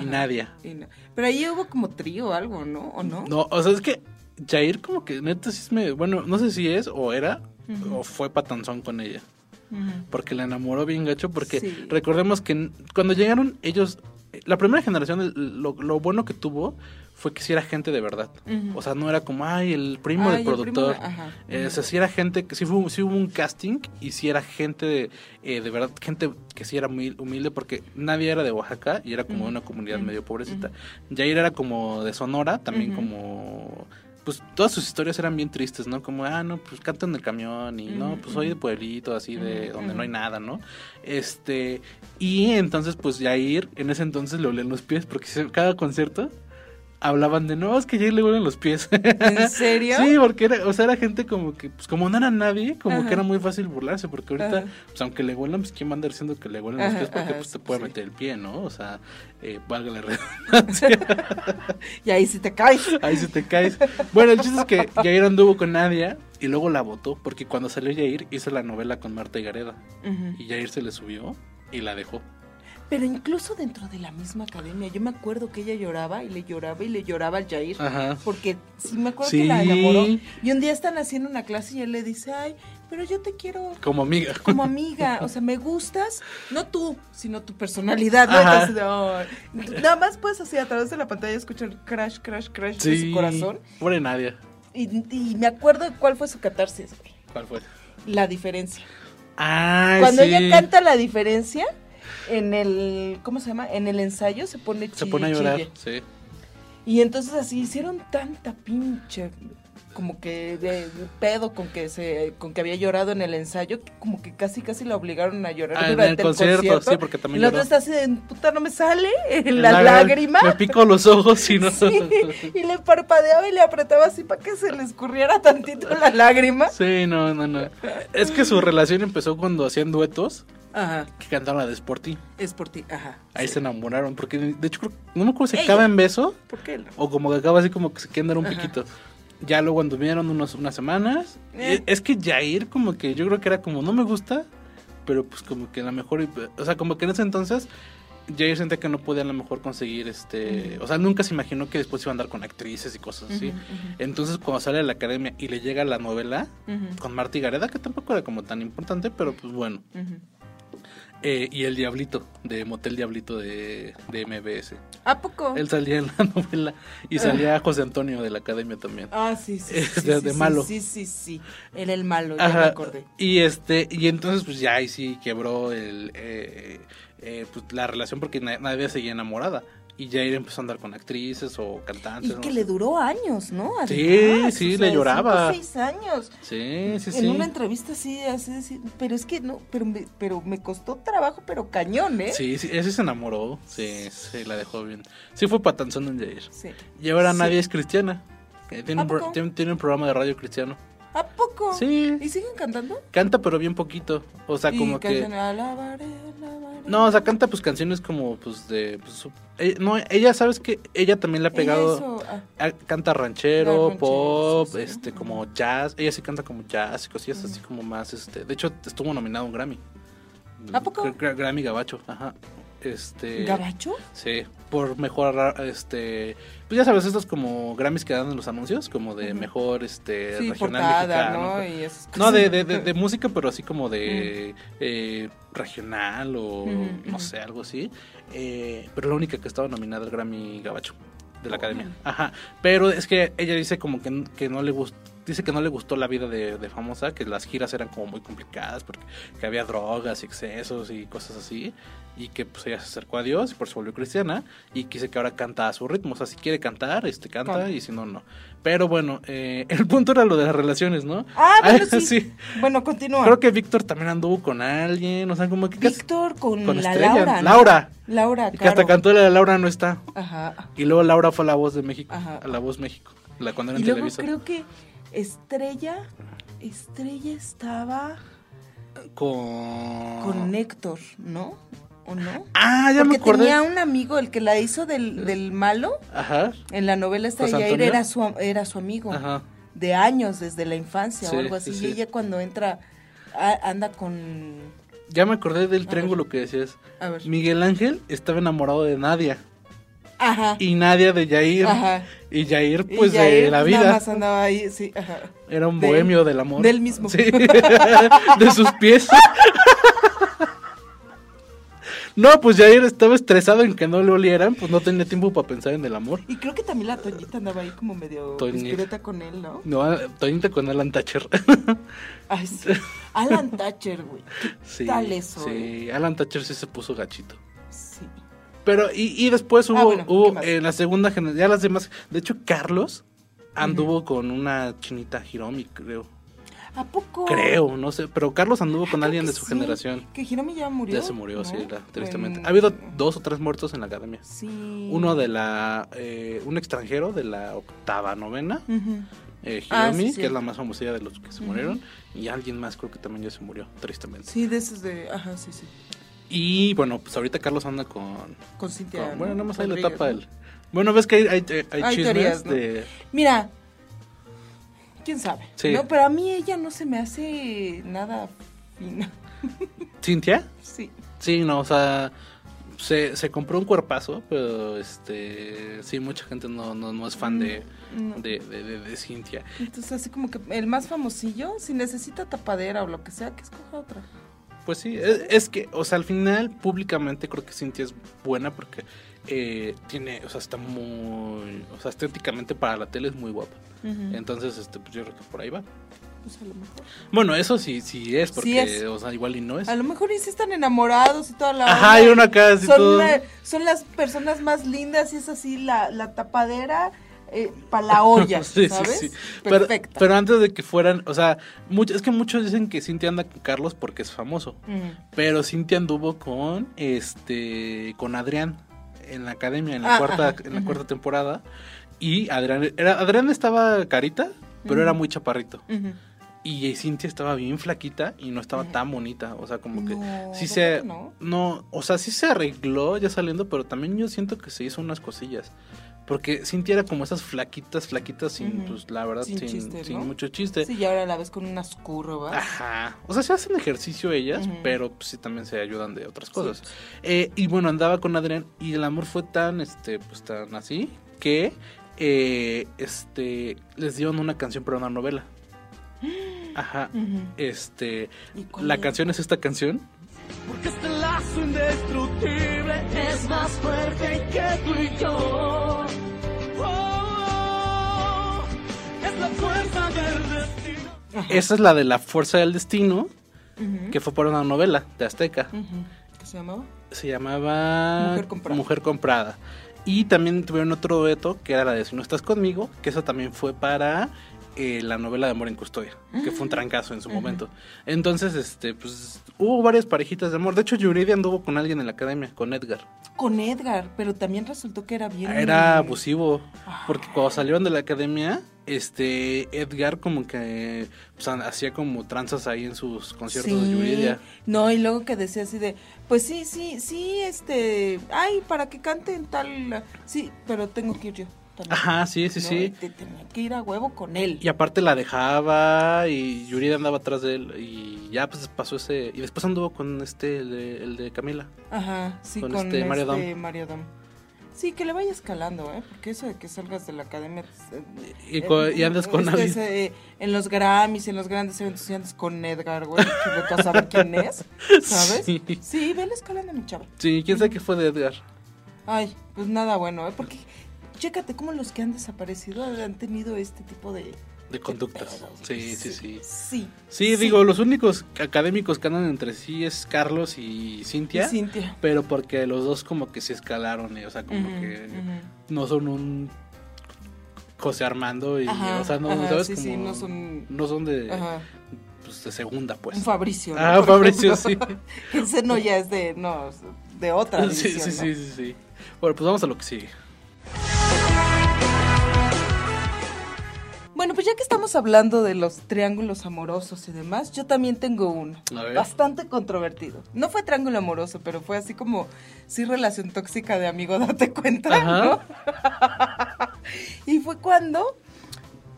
y. Nadia. Y no- Pero ahí hubo como trío o algo, ¿no? ¿O no? No, o sea, es que Jair como que neta sí es me... Bueno, no sé si es o era Ujú. o fue patanzón con ella. Porque la enamoró bien gacho. Porque Sí. recordemos que cuando llegaron ellos... La primera generación, lo, lo bueno que tuvo fue que sí era gente de verdad. O sea, no era como, ay, el primo Ay, del el primo productor. de- ajá. Eh, o sea, sí era gente, que sí, fue, sí hubo un casting y sí era gente de, eh, de verdad, gente que sí era muy humilde porque nadie era de Oaxaca y era como de una comunidad medio pobrecita. Jair era como de Sonora, también como... Pues todas sus historias eran bien tristes, ¿no? Como, ah, no, pues canto en el camión y no, pues soy de pueblito, así de donde no hay nada, ¿no? Este, y entonces pues Jair en ese entonces le olían los pies porque cada concierto hablaban de, no, es que Jair le huelen los pies. ¿En serio? Sí, porque era, o sea, era gente como que, pues como no era nadie, como Ajá. que era muy fácil burlarse, porque ahorita, Ajá. pues aunque le huelan, pues quién va a andar diciendo que le huelen los pies, porque pues te sí, puede sí. meter el pie, ¿no? O sea, eh, valga la redundancia, Y ahí sí te caes. ahí se te caes. Bueno, el chiste es que Jair anduvo con Nadia y luego la votó, porque cuando salió Jair hizo la novela con Marta y Gareda, Ujú. y Jair se le subió y la dejó. Pero incluso dentro de la misma academia, yo me acuerdo que ella lloraba y le lloraba y le lloraba al Jair. Ajá. Porque sí me acuerdo Sí. que la enamoró. Y un día están haciendo una clase y él le dice, ay, pero yo te quiero Como amiga. como amiga. O sea, me gustas, no tú, sino tu personalidad. ¿no? Entonces, nada más puedes así a través de la pantalla escuchar crash, crash, crash de su corazón. Pobre Nadia. Y, y me acuerdo cuál fue su catarsis, güey. ¿Cuál fue? La diferencia. Ah, Cuando sí. ella canta la diferencia, en el, ¿cómo se llama? En el ensayo se pone Se chille, pone a llorar, chille. sí. Y entonces así hicieron tanta pinche como que de, de pedo con que se con que había llorado en el ensayo, que como que casi casi la obligaron a llorar Ah, en durante el concierto, sí, porque Y también la otra está así de puta no me sale la, La- lágrima. Me pico los ojos y no. Sí, y le parpadeaba y le apretaba así para que se le escurriera tantito la lágrima. Sí, no, no, no. Es que su relación empezó cuando hacían duetos Ajá, que cantaron la de Sporty. es por ti, ajá. Ahí se enamoraron. Porque de hecho, no me acuerdo si acaba en beso ¿Por qué? no? o como que acaba así como que se quieren dar un Ajá. piquito. Ya luego anduvieron unos, unas semanas. Eh. Es que Jair, como que yo creo que era como, no me gusta, pero pues como que a lo mejor. O sea, como que en ese entonces. Jair sentía que no podía a lo mejor conseguir este. O sea, nunca se imaginó que después iba a andar con actrices y cosas así. Ujú, ujú. Entonces, cuando sale de la academia y le llega la novela con Marta y Gareda, que tampoco era como tan importante, pero pues bueno. Eh, y el Diablito, de Motel Diablito de, de MBS. ¿A poco? Él salía en la novela y salía José Antonio de la Academia también. Ah, sí, sí. De- sí, de sí, malo. Sí, sí, sí. Era el malo, ya me acordé. y este y entonces pues ya ahí sí quebró el eh, eh, pues, la relación porque na- nadie seguía enamorada y Jair empezó a andar con actrices o cantantes Y no que sé. le duró años, ¿no? Sí, Además, sí, o le lloraba. cinco, seis años. sí sí en sí una entrevista así, así, así, pero es que no, pero me, pero me costó trabajo, pero cañón, ¿eh? sí sí ese se enamoró sí sí la dejó bien sí fue patanzón en Jair Sí. y ahora Sí. nadie es cristiana Eh, tiene ¿A un, pro- poco? tiene, tiene un programa de radio cristiano ¿A poco? Sí. ¿Y siguen cantando? canta pero bien poquito o sea y como que cantan alabaré, alabaré. No, o sea, canta pues canciones como pues de pues, su- eh, no, ella sabes que ella también le ha pegado ah, ah, canta ranchero, pop, sí. este como jazz, ella sí canta como jazz y cosillas así como más este, de hecho estuvo nominado a un Grammy. ¿A poco? Gra- Gra- Grammy Gabacho, ajá. Este ¿Gabacho? Sí, por mejor este, pues ya sabes, estos como Grammys que dan en los anuncios, como de mejor este Sí, regional portada, mexicano. ¿no? Y esas No, de, de, de, de música, pero así como de eh, regional o no sé, algo así. Eh, pero la única que estaba nominada al Grammy Gabacho de la Academia. Ajá. Pero es que ella dice como que, que no le gustó. Dice que no le gustó la vida de, de famosa, que las giras eran como muy complicadas porque que había drogas y excesos y cosas así. Y que pues ella se acercó a Dios y por eso volvió cristiana. Y que dice que ahora canta a su ritmo. O sea, si quiere cantar, este canta y si no, no. Pero bueno, eh, el punto era lo de las relaciones, ¿no? Ah, bueno, sí. sí. Bueno, continúa. Creo que Víctor también anduvo con alguien, o sea, como que Víctor con, con la Estrella. Laura. ¿no? Laura. Laura, y que hasta cantó la de Laura no está. Ajá. Y luego Laura fue a la voz de México, Ajá. a la voz México, la cuando era Y en luego Televisa. creo que Estrella, Estrella estaba Con con Héctor, ¿no? ¿O no? Ah, ya Porque me acordé. tenía un amigo, el que la hizo del, del malo, Ajá. en la novela ¿José Yair, Antonio? era su, era su amigo. Ajá. De años, desde la infancia Sí, o algo sí, así. sí. Y ella cuando entra, a- anda con... Ya me acordé del triángulo que decías. A ver. Miguel Ángel estaba enamorado de Nadia Ajá. y Nadia de. Ajá. Y Yair Y pues Yair de la Nada vida. más andaba ahí, sí, ajá. Era un de- bohemio del amor. del mismo. Sí. de sus pies. No, pues Jair estaba estresado en que no le olieran, pues no tenía tiempo para pensar en el amor. Y creo que también la Toñita andaba ahí como medio Toñita. discreta con él, ¿no? No, Toñita con Alan Thatcher. Ay, sí. Alan Thatcher, güey. ¿Qué Sí, tal eso? eh? sí, Alan Thatcher sí se puso gachito. Pero, y, y después hubo, Ah, bueno, ¿qué hubo más? en la segunda generación, ya las demás, de hecho Carlos anduvo con una chinita Hiromi, creo. ¿A poco? Creo, no sé, pero Carlos anduvo con Creo alguien de su sí, generación. Que Hiromi ya murió. Ya se murió, ¿no? sí, la- tristemente. En- Ha habido dos o tres muertos en la academia. Sí. Uno de la, eh, un extranjero de la octava novena, eh, Ah, Hiromi, sí. que es la más famosilla de los que se murieron, y alguien más creo que también ya se murió, tristemente. Sí, de esos de. Ajá, sí, sí. Y bueno, pues ahorita Carlos anda con, Con Cintia. con- bueno, ¿no? nada más ahí le Rodríguez, tapa ¿no? el... Bueno, ves que hay, hay, hay Hay chismes teorías, ¿no? de... Mira. ¿Quién sabe? Sí. No, pero a mí ella no se me hace nada fina. ¿Cintia? Sí. Sí, no, o sea, se, se compró un cuerpazo, pero este, sí, mucha gente no, no, no es fan de, No. de, de, de- de Cintia. Entonces, así como que el más famosillo, si necesita tapadera o lo que sea, que escoja otra. Pues sí, es, es que, o sea, al final, públicamente creo que Cintia es buena porque eh, tiene, o sea, está muy, o sea, estéticamente para la tele es muy guapa. Entonces, este, pues yo creo que por ahí va. Pues a lo mejor. Bueno, eso sí, sí es, porque, Sí es. o sea, igual y no es. A lo mejor y sí están enamorados y toda la. Ajá, hay y una acá así son, todo. una- son las personas más lindas y es así la, la tapadera para la olla, Sí, ¿sabes? sí. Pero, antes de que fueran, o sea, mucho, es que muchos dicen que Cintia anda con Carlos porque es famoso. Pero Cintia anduvo con este con Adrián en la academia en la Ah, cuarta ajá, en la cuarta temporada y Adrián era Adrián estaba carita, pero era muy chaparrito. Y Cintia estaba bien flaquita y no estaba tan bonita, o sea, como que No, sí ¿verdad se no, o sea, sí se arregló ya saliendo, pero también yo siento que se hizo unas cosillas. Porque Cintia era como esas flaquitas, flaquitas sin, Ujú. pues la verdad, Sin sin, chiste, sin ¿no? mucho chiste. Sí, y ahora la ves con unas curvas. Ajá. O sea, se hacen ejercicio ellas, pero pues, sí también se ayudan de otras cosas. Eh, y bueno, andaba con Adrián y el amor fue tan, este, pues tan así que, eh, este, les dieron una canción para una novela. Ajá. Este, ¿Y cuál la es? canción es esta canción. Porque este lazo indestructible es más fuerte que tú y yo. Oh, es la fuerza del destino. Esa es la de la Fuerza del Destino, que fue por una novela de Azteca. ¿Qué se llamaba? Se llamaba Mujer comprada. Mujer Comprada. Y también tuvieron otro dueto, que era la de Si no estás conmigo, que eso también fue para eh, la novela de Amor en Custodia, que fue un trancazo en su momento. Entonces, este, pues, hubo varias parejitas de amor. De hecho, Yuridia anduvo con alguien en la academia, con Edgar. Con Edgar, pero también resultó que era bien. Era abusivo, porque cuando salieron de la academia, este, Edgar como que pues, hacía como tranzas ahí en sus conciertos de Yuridia. No, y luego que decía así de, pues sí, sí, sí, este, ay, para que canten tal, sí, pero tengo que ir yo. También. Ajá, sí, sí, No, sí. te- tenía que ir a huevo con él. Y aparte la dejaba y Yuridia andaba atrás de él y ya pues pasó ese... Y después anduvo con este, el de, el de Camila. Ajá, sí, con, Con este este Mario Dom. Mario Dom. Sí, que le vaya escalando, ¿eh? Porque eso de que salgas de la academia... pues, eh, Y, eh, y andas con este, ese, en los Grammys, en los grandes eventos, y andas con Edgar, güey, que a saber quién es, ¿sabes? Sí. Sí, vele escalando, mi chavo. Sí, quién sabe qué fue de Edgar. Ay, pues nada bueno, ¿eh? Porque chécate cómo los que han desaparecido han tenido este tipo de... De conductas. Sí, sí, sí. Sí. Sí, digo, los únicos académicos que andan entre sí es Carlos y Cintia. Y Cintia. Pero porque los dos como que se escalaron, eh, o sea, como que no son un José Armando y, Ajá, o sea, no, ajá, ¿sabes? sí, como, sí, no son- no son de, Ajá. pues, de segunda, pues. Un Fabricio. ¿no? Ah, Fabricio, ejemplo. Ese no ya es de, no, de otra sí, sí, ¿no? sí, sí, sí. Bueno, pues vamos a lo que sigue. Bueno, pues ya que estamos hablando de los triángulos amorosos y demás, yo también tengo uno. A ver. Bastante controvertido. No fue triángulo amoroso, pero fue así como, sí, relación tóxica de amigo, date cuenta, Ajá. ¿no? y fue cuando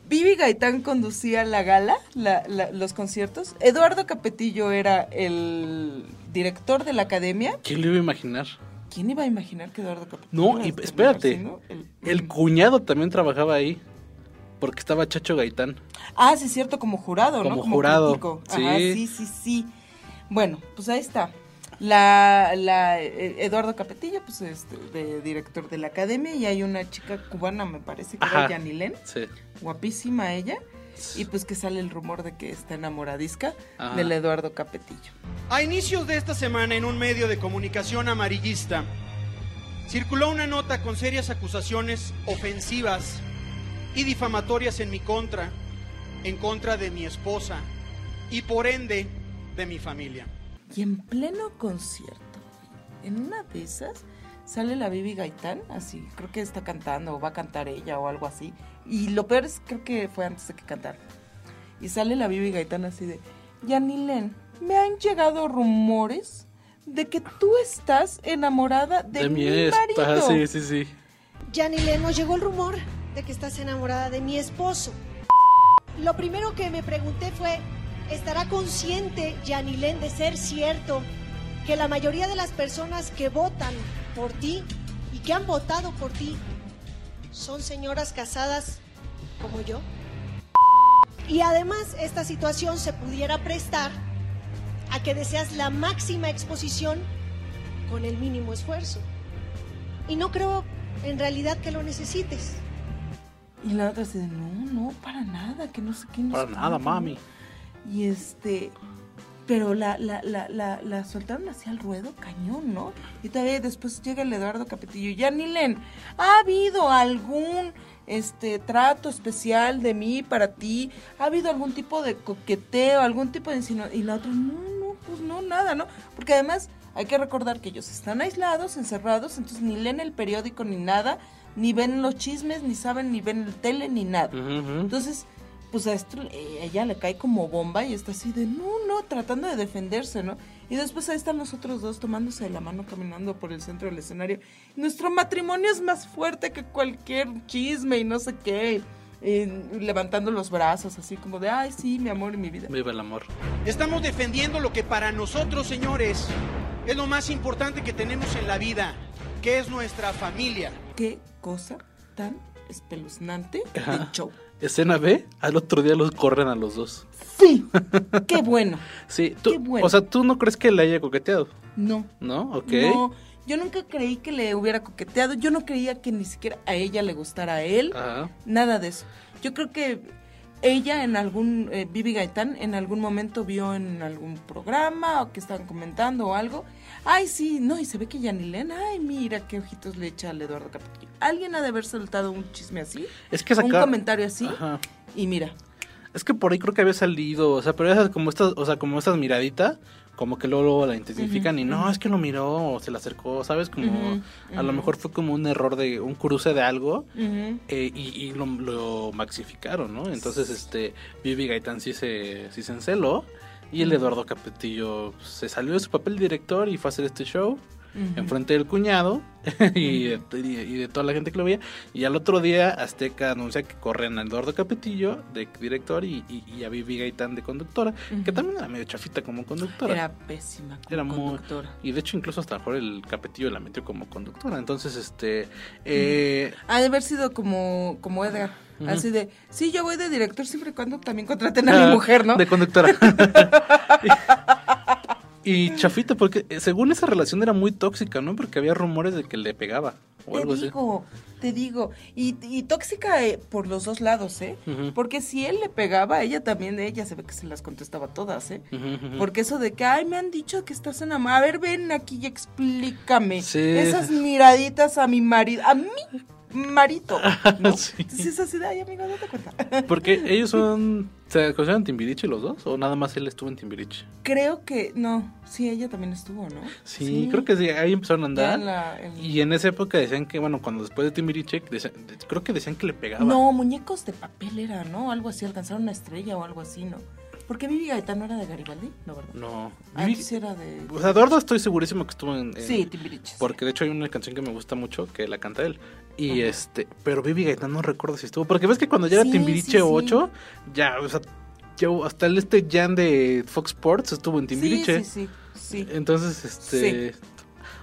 Vivi Gaitán conducía la gala, la- la- los conciertos. Eduardo Capetillo era el director de la academia. ¿Quién lo iba a imaginar? ¿Quién iba a imaginar que Eduardo Capetillo? No, y espérate. El cuñado también trabajaba ahí. Porque estaba Chacho Gaitán. Ah, sí, es cierto, como jurado, ¿no? Como jurado, sí. Ajá, sí, sí, sí. Bueno, pues ahí está. La, la eh, Eduardo Capetillo, pues este, de director de la academia, y hay una chica cubana, me parece que Ajá. era Yanilén, Sí. guapísima ella, y pues que sale el rumor de que está enamoradisca Ajá. del Eduardo Capetillo. A inicios de esta semana en un medio de comunicación amarillista circuló una nota con serias acusaciones ofensivas y difamatorias en mi contra, en contra de mi esposa y por ende de mi familia. Y en pleno concierto, en una de esas, sale la Bibi Gaitán, así, creo que está cantando o va a cantar ella o algo así. Y lo peor es, creo que fue antes de que cantara. Y sale la Bibi Gaitán así de, Yanilén, me han llegado rumores de que tú estás enamorada de, De mi, mi marido. Sí, sí, sí. Yanile, nos llegó el rumor de que estás enamorada de mi esposo. Lo primero que me pregunté fue, ¿estará consciente Yanilén de ser cierto que la mayoría de las personas que votan por ti y que han votado por ti son señoras casadas como yo? Y además esta situación se pudiera prestar a que deseas la máxima exposición con el mínimo esfuerzo. Y no creo en realidad que lo necesites. Y la otra de, no, no, para nada, que no sé qué. No Para nada, cuánto, ¿no?". mami. Y este, pero la, la, la, la, la soltaron así al ruedo, cañón, ¿no? Y todavía después llega el Eduardo Capetillo. Ya Nilen, ¿ha habido algún este trato especial de mí para ti? ¿Ha habido algún tipo de coqueteo, algún tipo de insinuación? Y la otra, no, no, pues no, nada, ¿no? Porque además hay que recordar que ellos están aislados, encerrados, entonces ni leen el periódico ni nada, ni ven los chismes, ni saben, ni ven el tele, ni nada. Ujú, ujú. Entonces, pues a esto eh, ella le cae como bomba y está así de no, no, tratando de defenderse, ¿no? Y después ahí están los otros dos tomándose de la mano caminando por el centro del escenario. Nuestro matrimonio es más fuerte que cualquier chisme y no sé qué. Y levantando los brazos así como de, ay, sí, mi amor y mi vida. Viva el amor. Estamos defendiendo lo que para nosotros, señores, es lo más importante que tenemos en la vida, que es nuestra familia. Qué cosa tan espeluznante de show. Escena B, al otro día los corren a los dos. Sí, qué bueno. Sí, tú, Qué bueno. o sea, ¿tú no crees que le haya coqueteado? No. ¿No? Ok. No, yo nunca creí que le hubiera coqueteado. Yo no creía que ni siquiera a ella le gustara a él. Ajá. Nada de eso. Yo creo que ella en algún, eh, Vivi Gaitán, en algún momento vio en algún programa o que estaban comentando o algo. Ay, sí, no, y se ve que Yanilén, ay, mira qué ojitos le echa al Eduardo Capetillo. Alguien ha de haber soltado un chisme así, Es que un saca... comentario así, Ajá. y mira. Es que por ahí creo que había salido, o sea, pero esas como estas, o sea, como estas miraditas, como que luego, luego la intensifican y no, es que lo miró o se le acercó, ¿sabes? Como a lo mejor fue como un error de un cruce de algo eh, y, y lo, lo maxificaron, ¿no? Entonces, este, Vivi Gaitán sí se, sí se enceló y el Eduardo Capetillo pues, se salió de su papel de director y fue a hacer este show Ujú. enfrente del cuñado y, de, y- y de toda la gente que lo veía. Y al otro día Azteca anuncia que corren a Eduardo Capetillo de director y, y- y a Vivi Gaitán de conductora, que también era medio chafita como conductora. Era pésima como Era muy- conductora. Y de hecho incluso hasta mejor el Capetillo la metió como conductora. Entonces, este... eh, Ha de haber sido como, como Edgar. Así de, sí, yo voy de director siempre y cuando también contraten a ah, mi mujer, ¿no? De conductora. y chafita, porque eh, según esa relación era muy tóxica, ¿no? Porque había rumores de que le pegaba o Te algo así. digo, te digo. Y, y tóxica eh, por los dos lados, ¿eh? Porque si él le pegaba, ella también, ella se ve que se las contestaba todas, ¿eh? Porque eso de que, ay, me han dicho que estás enamorada. A ver, ven aquí y explícame. Sí. Esas miraditas a mi marido, a mi marido, ¿no? Sí. Entonces es así de, ay, amigo, date cuenta. Porque ellos son. ¿Se consideran Timbiriche los dos? ¿O nada más él estuvo en Timbiriche? Creo que, no, sí, ella también estuvo, ¿no? Sí, creo que sí, ahí empezaron a andar. en la- en- Y en esa época decían que, bueno, cuando después de Timbiriche, decían- creo que decían que le pegaba. No, muñecos de papel era, ¿no? Algo así, alcanzaron una estrella o algo así, ¿no? ¿Por qué Vivi Gaetano era de Garibaldi? No, ¿verdad? No. Ah, Vivi- sí era de... O sea, estoy segurísimo que estuvo en. en- Sí, Timbiriche. Porque de hecho hay una canción que me gusta mucho que la canta él. Y Ajá. este, pero Vivi Gaitán no recuerdo si estuvo. Porque ves que cuando ya era Sí, Timbiriche sí, sí. 8, ya, o sea, ya hasta el este Jan de Fox Sports estuvo en Timbiriche. Sí, sí, sí. Entonces, este.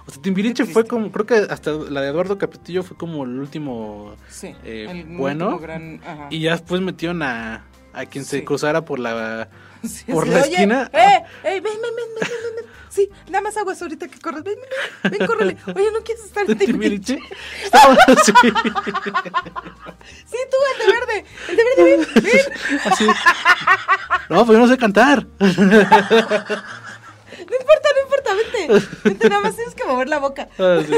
O sea, Timbiriche fue como, creo que hasta la de Eduardo Capetillo fue como el último. Sí, eh, el bueno, último gran-. Y ya después metieron a, a quien se cruzara por la. Sí, por así la "Oye, esquina. ¡Eh! ¡Eh! ¡Ven, ven, ven, ven, ven! Sí, nada más aguas ahorita que corres. Ven, ven, ven, ven, córrele. Oye, ¿no quieres estar en? Timbiriche. Estaba así, Sí, tú, el de verde. El de verde, ven, ven. así. No, pues yo no sé cantar. No importa, no importa, vente. Vente, nada más tienes que mover la boca. Ah, sí.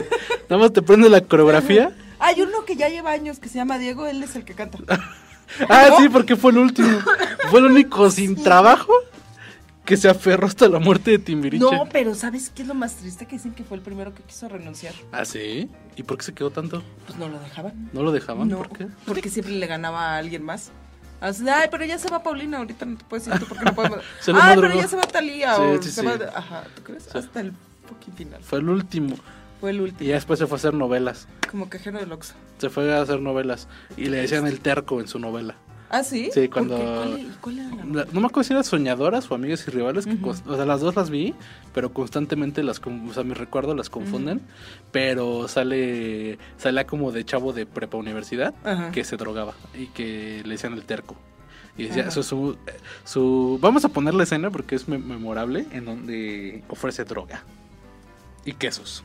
Nada más te prende la coreografía. Hay uno que ya lleva años que se llama Diego, él es el que canta. Ah, sí, porque fue el último. Fue el único sin trabajo que se aferró hasta la muerte de Timbiriche. No, pero ¿sabes qué es lo más triste? Que dicen que fue el primero que quiso renunciar. ¿Ah, sí? ¿Y por qué se quedó tanto? Pues no lo dejaban. ¿No lo dejaban? No, ¿Por qué? porque siempre le ganaba a alguien más. Así ay, pero ya se va Paulina, ahorita no te puedes ir tú porque no podemos. Ay, pero ya se va Talía Sí, o sí, se sí. va. Ajá, ¿tú crees? Hasta el fucking final. Fue el último. Fue el Y último. ya después se fue a hacer novelas. Como cajero del Oxxo. Se fue a hacer novelas. Y le decían el terco en su novela. ¿Ah, sí? Sí, ¿Por cuando- qué? ¿Cuál, y cuál era la La- No me acuerdo si eran soñadoras o amigas y rivales. O sea, las dos las vi, pero constantemente las. O sea, mi recuerdo las confunden. Pero sale. Sale como de chavo de prepa universidad que se drogaba y que le decían el terco. Y decía, su, su, su- Vamos a poner la escena porque es me- memorable en donde ofrece droga y quesos.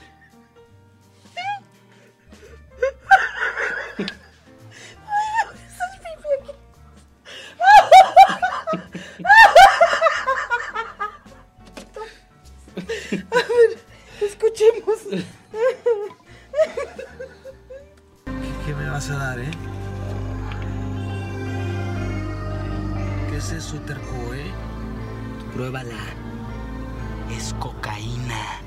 Escuchemos. ¿Qué me vas a dar, eh? ¿Qué es eso, terco, eh? Pruébala. Es cocaína.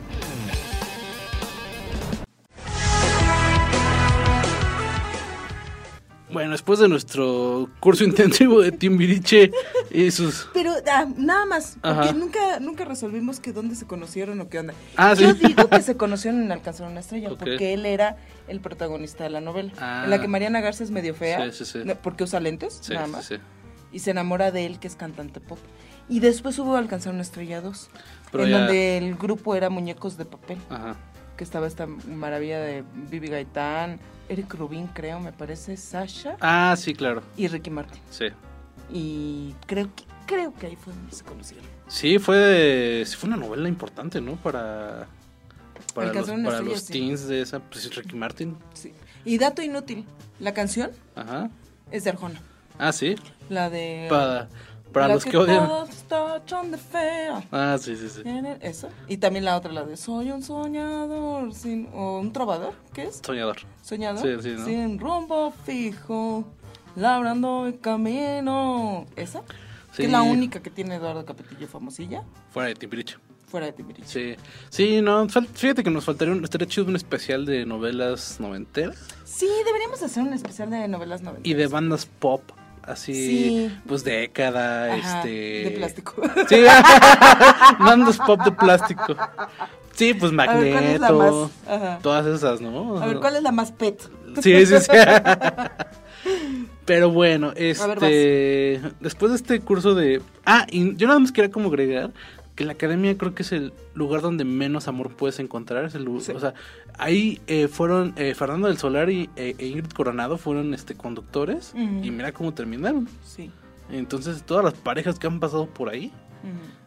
Bueno, después de nuestro curso intensivo de Timbiriche y sus... Pero ah, nada más, porque Ajá. nunca, nunca resolvimos que dónde se conocieron o qué onda. Ah, Yo sí. digo que se conocieron en Alcanzar una estrella, porque él era el protagonista de la novela. Ah. En la que Mariana Garza es medio fea, Sí, sí, porque usa lentes, nada más. Y se enamora de él, que es cantante pop. Y después hubo Alcanzar una estrella 2, Pero en ya- donde el grupo era Muñecos de Papel, Ajá. que estaba esta maravilla de Vivi Gaitán, Eric Rubin, creo, me parece, Sasha Ah, sí, claro. y Ricky Martin. Sí. Y creo que, creo que ahí fue donde se conocieron. Sí, fue, sí fue una novela importante, ¿no? Para, para los, para estrella, los sí. teens de esa, pues Ricky Martin. Sí. Y dato inútil, la canción Ajá. es de Arjona. Ah, sí. La de... Para, para la los que odian. todos tachan de fea. Ah, sí, sí, sí. Eso. Y también la otra, la de Soy un soñador, sin, o un trovador, ¿qué es? Soñador. Soñador. Sí, sí, ¿no? Sin rumbo fijo, labrando el camino. ¿Esa? Sí. Que es la única que tiene Eduardo Capetillo famosilla, Fuera de Timbiriche. fuera de Timbiriche. Sí. Sí, no, fíjate que nos faltaría un, estaría chido un especial de novelas noventeras Sí, deberíamos hacer un especial de novelas noventas. y de bandas pop. Así, Sí. pues década, Ajá, este... de plástico. Sí, bandas pop de plástico. Sí, pues A ver, ¿cuál es la Magneto, más? Todas esas, ¿no? A ver, ¿cuál es la más pet? Sí, sí, sí. Pero bueno, ver, este. después de este curso de. Ah, y yo nada más quería como agregar que la academia creo que es el lugar donde menos amor puedes encontrar. Es el lu- O sea, ahí eh, fueron eh, Fernando del Solar y, eh, e Ingrid Coronado fueron este conductores. Y mira cómo terminaron. Sí. Entonces, todas las parejas que han pasado por ahí.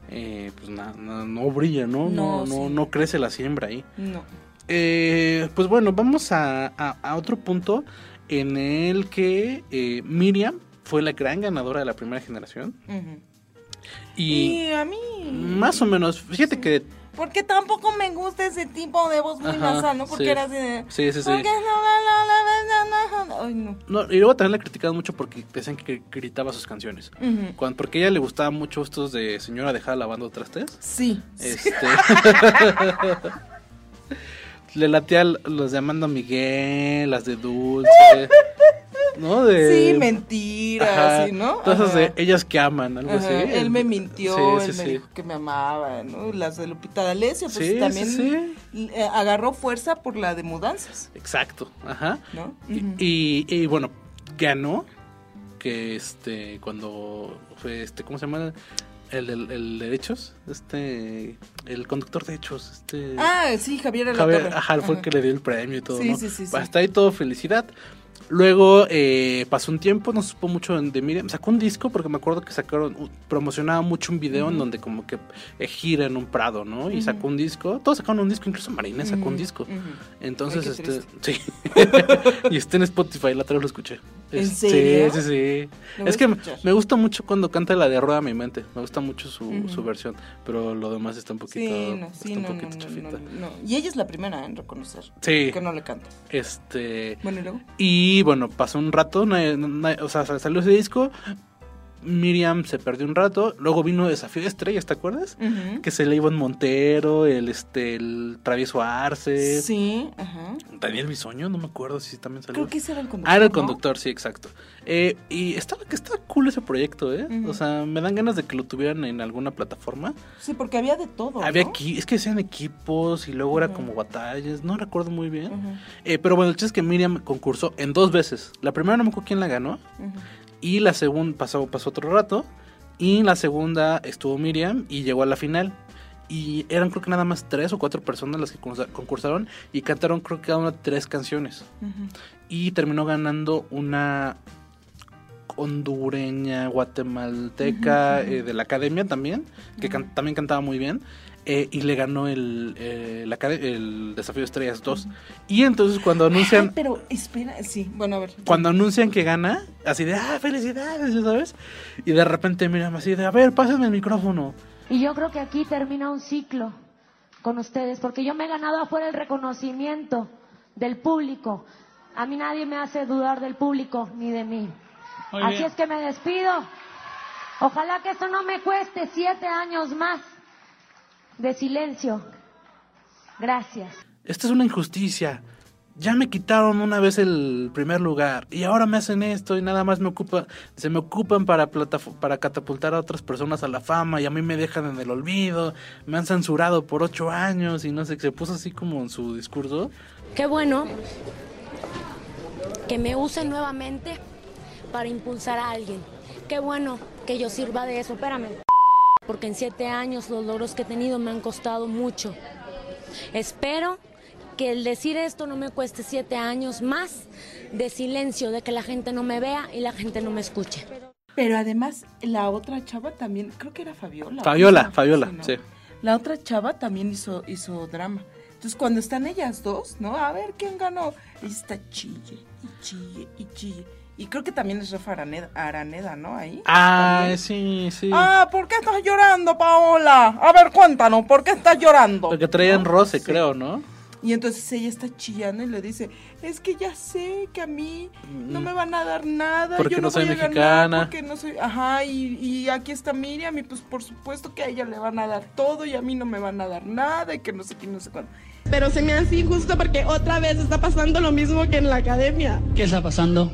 Eh, pues na- na- no brilla, ¿no? No, No, no, sí. no crece la siembra ahí. No. Eh, pues bueno, vamos a, a- a otro punto en el que Miriam fue la gran ganadora de la primera generación. Y, Y a mí. más o menos, fíjate que... Porque tampoco me gusta ese tipo de voz muy Ajá, nasal, ¿no? Porque sí. era así de. Sí, sí, sí. Porque. Ay, no. No, y luego también la criticaban mucho porque decían que gritaba sus canciones. Cuando, porque a ella le gustaban mucho estos de señora dejada lavando trastes. Sí. Este. le latía los de Amanda Miguel, las de Dulce. ¿No? De... Sí, mentira, Ajá, sí, ¿no? Todas esas de ellas que aman, algo Ajá, así. Él me mintió, Sí, él sí, me dijo que me amaba, ¿no? Las de Lupita D'Alessio, pues también eh, agarró fuerza por la de mudanzas, Exacto, ajá. ¿no? Y- y, y, bueno, ganó que este cuando fue este ¿cómo se llama? El, del- el de hechos, este el conductor de hechos, este Ah, sí, Javier Alatorre. Javier, ajá, fue el que le dio el premio y todo, Sí, ¿no? sí, sí, sí. Hasta ahí todo felicidad. Luego eh, pasó un tiempo, no se supo mucho de Miriam. Sacó un disco porque me acuerdo que sacaron, promocionaba mucho un video en donde como que eh, gira en un prado, ¿no? Y sacó un disco. Todos sacaron un disco, incluso Marina sacó un disco. Entonces, Ay, este, sí. y está en Spotify, la otra vez lo escuché. ¿En Es- serio? Sí, sí, sí. Lo Es que me, gusta mucho cuando canta la de Rueda mi mente. Me gusta mucho su, versión, pero lo demás está un poquito, Sí, no, está sí, un no, poquito no, no. Y ella es la primera en reconocer Sí. que no le canta. Este, Bueno, y luego. y bueno, pasó un rato, na- o sea, salió ese disco. Miriam se perdió un rato, luego vino Desafío de Estrellas, ¿te acuerdas? Que se le Ivonne Montero, el este el Travieso Arce, Sí, ajá. Daniel Bisoño, no me acuerdo si también salió. Creo que ese era el conductor. Ah, era el ¿no? conductor, sí, exacto. Eh, y estaba, que estaba cool ese proyecto, ¿eh? O sea, me dan ganas de que lo tuvieran en alguna plataforma. Sí, porque había de todo. Había ¿no? equi- es que hacían equipos y luego era como batallas, no recuerdo muy bien. Eh, pero bueno, el chiste es que Miriam concursó en dos veces. La primera no me acuerdo quién la ganó. Y la segunda pasó, pasó otro rato. Y la segunda estuvo Miriam y llegó a la final. Y eran creo que nada más tres o cuatro personas las que concursa- concursaron y cantaron creo que cada una tres canciones. Y terminó ganando una hondureña, guatemalteca, eh, de la academia también, que can- también cantaba muy bien. Eh, y le ganó el, eh, la el Desafío de Estrellas 2. Y entonces cuando anuncian... Ay, pero espera, sí, bueno, a ver. Cuando anuncian que gana, así de, ah, felicidades, ya sabes. Y de repente miran así de, a ver, pásenme el micrófono. Y yo creo que aquí termina un ciclo con ustedes, porque yo me he ganado afuera el reconocimiento del público. A mí nadie me hace dudar del público ni de mí. Muy Así bien. es que me despido. Ojalá que esto no me cueste siete años más de silencio. Gracias. Esta es una injusticia. ya me quitaron una vez el primer lugar y ahora me hacen esto y nada más me ocupa, se me ocupan para plataf- para catapultar a otras personas a la fama y a mí me dejan en el olvido, me han censurado por ocho años y no sé, se puso así como en su discurso. Qué bueno que me usen nuevamente para impulsar a alguien. Qué bueno que yo sirva de eso. Espérame. Porque en siete años los logros que he tenido me han costado mucho. Espero que el decir esto no me cueste siete años más de silencio, de que la gente no me vea y la gente no me escuche. Pero además, la otra chava también, creo que era Fabiola. Fabiola, ¿no? Fabiola, ¿no? sí. La otra chava también hizo, hizo drama. Entonces, cuando están ellas dos, ¿no? A ver quién ganó. Ella está chille y chille y chille. Y creo que también es Rafa Araneda, Araneda ¿no? Ahí. Ah, También. sí, sí. Ah, ¿por qué estás llorando, Paola? A ver, cuéntanos, ¿por qué estás llorando? Porque traían ¿No? roce, Sí. creo, ¿no? Y entonces ella está chillando y le dice, es que ya sé que a mí no me van a dar nada. Porque yo no soy voy a ganar mexicana. Porque no soy, ajá, y, y aquí está Miriam y pues por supuesto que a ella le van a dar todo y a mí no me van a dar nada y que no sé qué, no sé cuándo. Pero se me hace injusto porque otra vez está pasando lo mismo que en la academia. ¿Qué está pasando?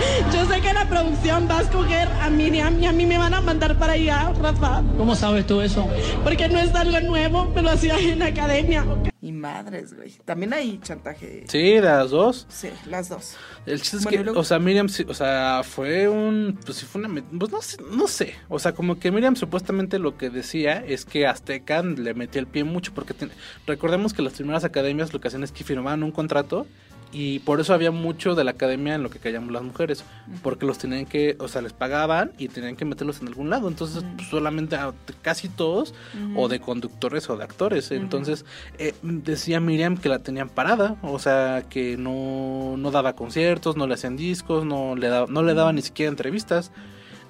Yo sé que la producción va a escoger a Miriam y a mí me van a mandar para allá, Rafa. ¿Cómo sabes tú eso? Porque no es algo nuevo, me lo hacía en la academia. Y madres, güey. También hay chantaje. Sí, de las dos. Sí, las dos. El chiste es que, luego- o sea, Miriam, sí- o sea, fue un, pues sí fue una, pues no sé, no sé, o sea, como que Miriam supuestamente lo que decía es que Azteca le metía el pie mucho porque ten- recordemos que las primeras academias lo que hacían es que firmaban un contrato y por eso había mucho de la academia en lo que callamos las mujeres, porque los tenían que, o sea, les pagaban y tenían que meterlos en algún lado, entonces pues, solamente a casi todos o de conductores o de actores, entonces eh, decía Miriam que la tenían parada, o sea, que no, no daba conciertos, no le hacían discos, no le daba, no le daba ni siquiera entrevistas.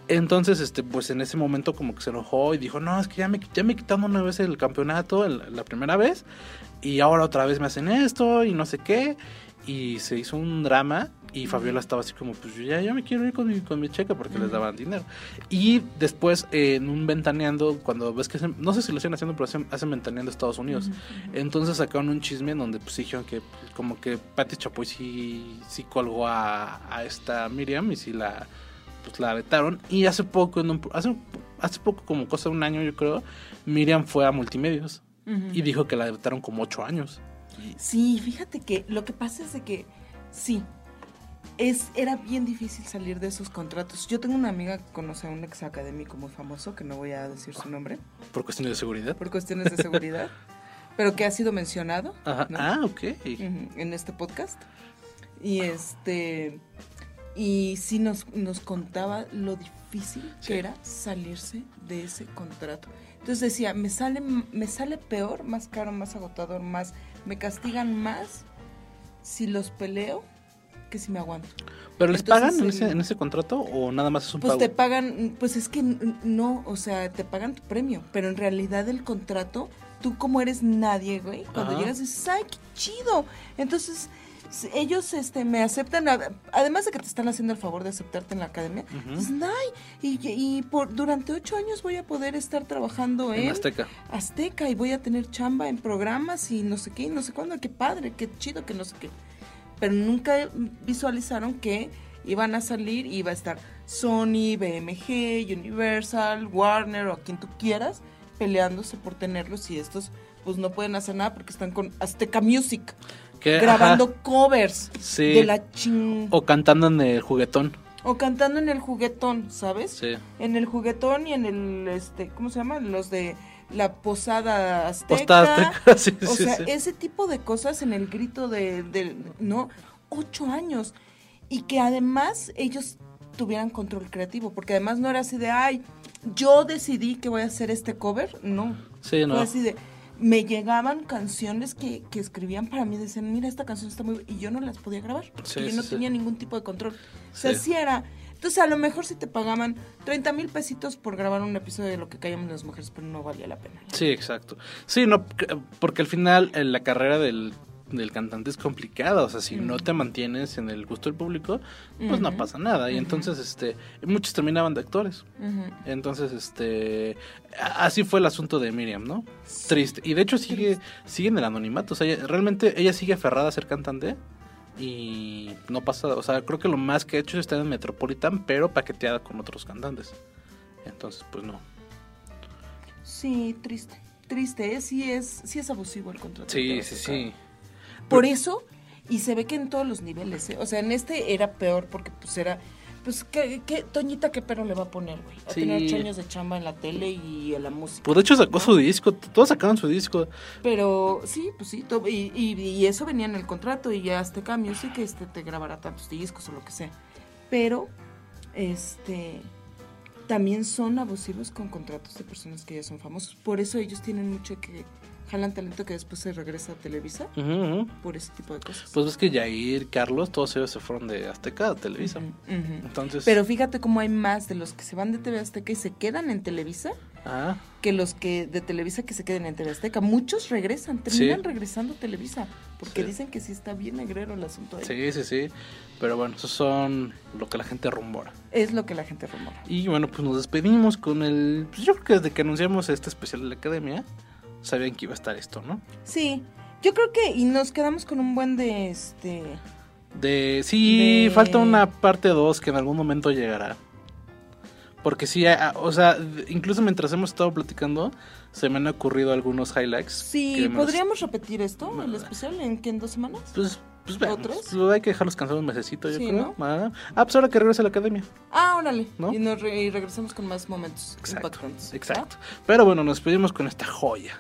Entonces, este, pues en ese momento como que se enojó y dijo, no, es que ya me, ya me quitaron una vez el campeonato, el- la primera vez, y ahora otra vez me hacen esto y no sé qué. Y se hizo un drama y Fabiola estaba así como, pues yo ya, ya me quiero ir con mi, con mi cheque porque les daban dinero. Y después eh, en un ventaneando, cuando ves que, hacen- no sé si lo siguen haciendo, pero hacen, hacen ventaneando Estados Unidos. Entonces sacaron un chisme en donde pues dijeron que pues, como que Patti Chapoy sí, sí colgó a, a esta Miriam y sí la, pues, la vetaron. Y hace poco, en un- hace, hace poco, como cosa de un año yo creo, Miriam fue a Multimedios Ujú. y dijo que la vetaron como ocho años. Sí, fíjate que lo que pasa es de que sí, es, era bien difícil salir de esos contratos. Yo tengo una amiga que conoce a un ex académico muy famoso, que no voy a decir su nombre, Por cuestiones de seguridad. por cuestiones de seguridad, pero que ha sido mencionado Ajá. ¿no? Ah, ok. En este podcast. Y este y sí nos, nos contaba lo difícil Sí. que era salirse de ese contrato. Entonces decía, me sale, me sale peor, más caro, más agotador, más, me castigan más si los peleo que si me aguanto. ¿Pero les Entonces, pagan en ese, en ese contrato o nada más es un Pues pago? te pagan, pues es que no, o sea, te pagan tu premio, pero en realidad el contrato, tú como eres nadie, güey, cuando Ajá. llegas dices, ay, qué chido. Entonces, ellos este, me aceptan, además de que te están haciendo el favor de aceptarte en la academia, dicen, ay, y, y por, durante ocho años voy a poder estar trabajando en, En Azteca. Azteca y voy a tener chamba en programas y no sé qué, y no sé cuándo, qué padre, qué chido, que no sé qué. Pero nunca visualizaron que iban a salir y iba a estar Sony, BMG, Universal, Warner o a quien tú quieras peleándose por tenerlos y estos pues no pueden hacer nada porque están con Azteca Music ¿Qué? grabando Ajá. covers Sí. de la ching O cantando en el juguetón. o cantando en el juguetón, ¿sabes? Sí. En el juguetón y en el este, ¿cómo se llama? Los de la posada azteca. Azteca, sí, o sí, sea, ese tipo de cosas en el grito de, del- no, ocho años. Y que además ellos tuvieran control creativo, porque además no era así de, ay, yo decidí que voy a hacer este cover, no. Sí, no. Fue así de, me llegaban canciones que, que escribían para mí, decían, mira, esta canción está muy... bu-", Y yo no las podía grabar, porque Sí, yo sí, no sí. tenía ningún tipo de control. O sea, Sí. sí era... Entonces, a lo mejor si te pagaban 30 mil pesitos por grabar un episodio de lo que callamos las mujeres, pero no valía la pena. Sí, exacto. Sí, no, porque al final en la carrera del del cantante es complicada. O sea, si no te mantienes en el gusto del público, pues no pasa nada. Y entonces, este, muchos terminaban de actores. Entonces, este, así fue el asunto de Miriam, ¿no? Triste. Y de hecho sigue, sigue en el anonimato. O sea, ella- realmente ella sigue aferrada a ser cantante y no pasa, o sea, creo que lo más que ha hecho es estar en Metropolitan, pero paqueteada con otros cantantes. Entonces, pues no. Sí, triste. Triste, ¿eh? sí es, sí es abusivo el contrato. Sí, sí, sí. Por eso, y se ve que en todos los niveles, ¿eh? O sea, en este era peor porque pues era, pues, ¿qué, qué Toñita qué pero le va a poner, güey? A Sí. tener ocho años de chamba en la tele y en la música. Pues de hecho sacó su disco, todos sacaron su disco. Pero sí, pues sí, to- y, y- y eso venía en el contrato y ya Azteca Music este, te grabará tantos discos o lo que sea. Pero, este, también son abusivos con contratos de personas que ya son famosos. Por eso ellos tienen mucho que jalan talento que después se regresa a Televisa por ese tipo de cosas. Pues ves que Jair, Carlos, todos ellos se fueron de Azteca a Televisa. Entonces, Pero fíjate cómo hay más de los que se van de TV Azteca y se quedan en Televisa ah, que los que de Televisa que se queden en TV Azteca. Muchos regresan, terminan Sí. regresando a Televisa porque Sí. dicen que sí está bien negrero el asunto ahí. sí, sí, sí. Pero bueno, esos son lo que la gente rumora. Es lo que la gente rumora. Y bueno, pues nos despedimos con el... Pues yo creo que desde que anunciamos este especial de la academia, sabían que iba a estar esto, ¿no? Sí, yo creo que y nos quedamos con un buen de este De... Sí, De- falta una parte 2 que en algún momento llegará. Porque sí, o sea, incluso mientras hemos estado platicando, se me han ocurrido algunos highlights. Sí, los- podríamos repetir esto, el especial en que en dos semanas. Pues, pues. ¿Otros? Pues hay que dejarlos cansados un mesecito, yo Sí, creo. Ah, ah, pues ahora que regrese a la academia. Ah, órale. ¿No? Y, nos re- y regresamos con más momentos impactantes. ¿va? Exacto. Pero bueno, nos despedimos con esta joya.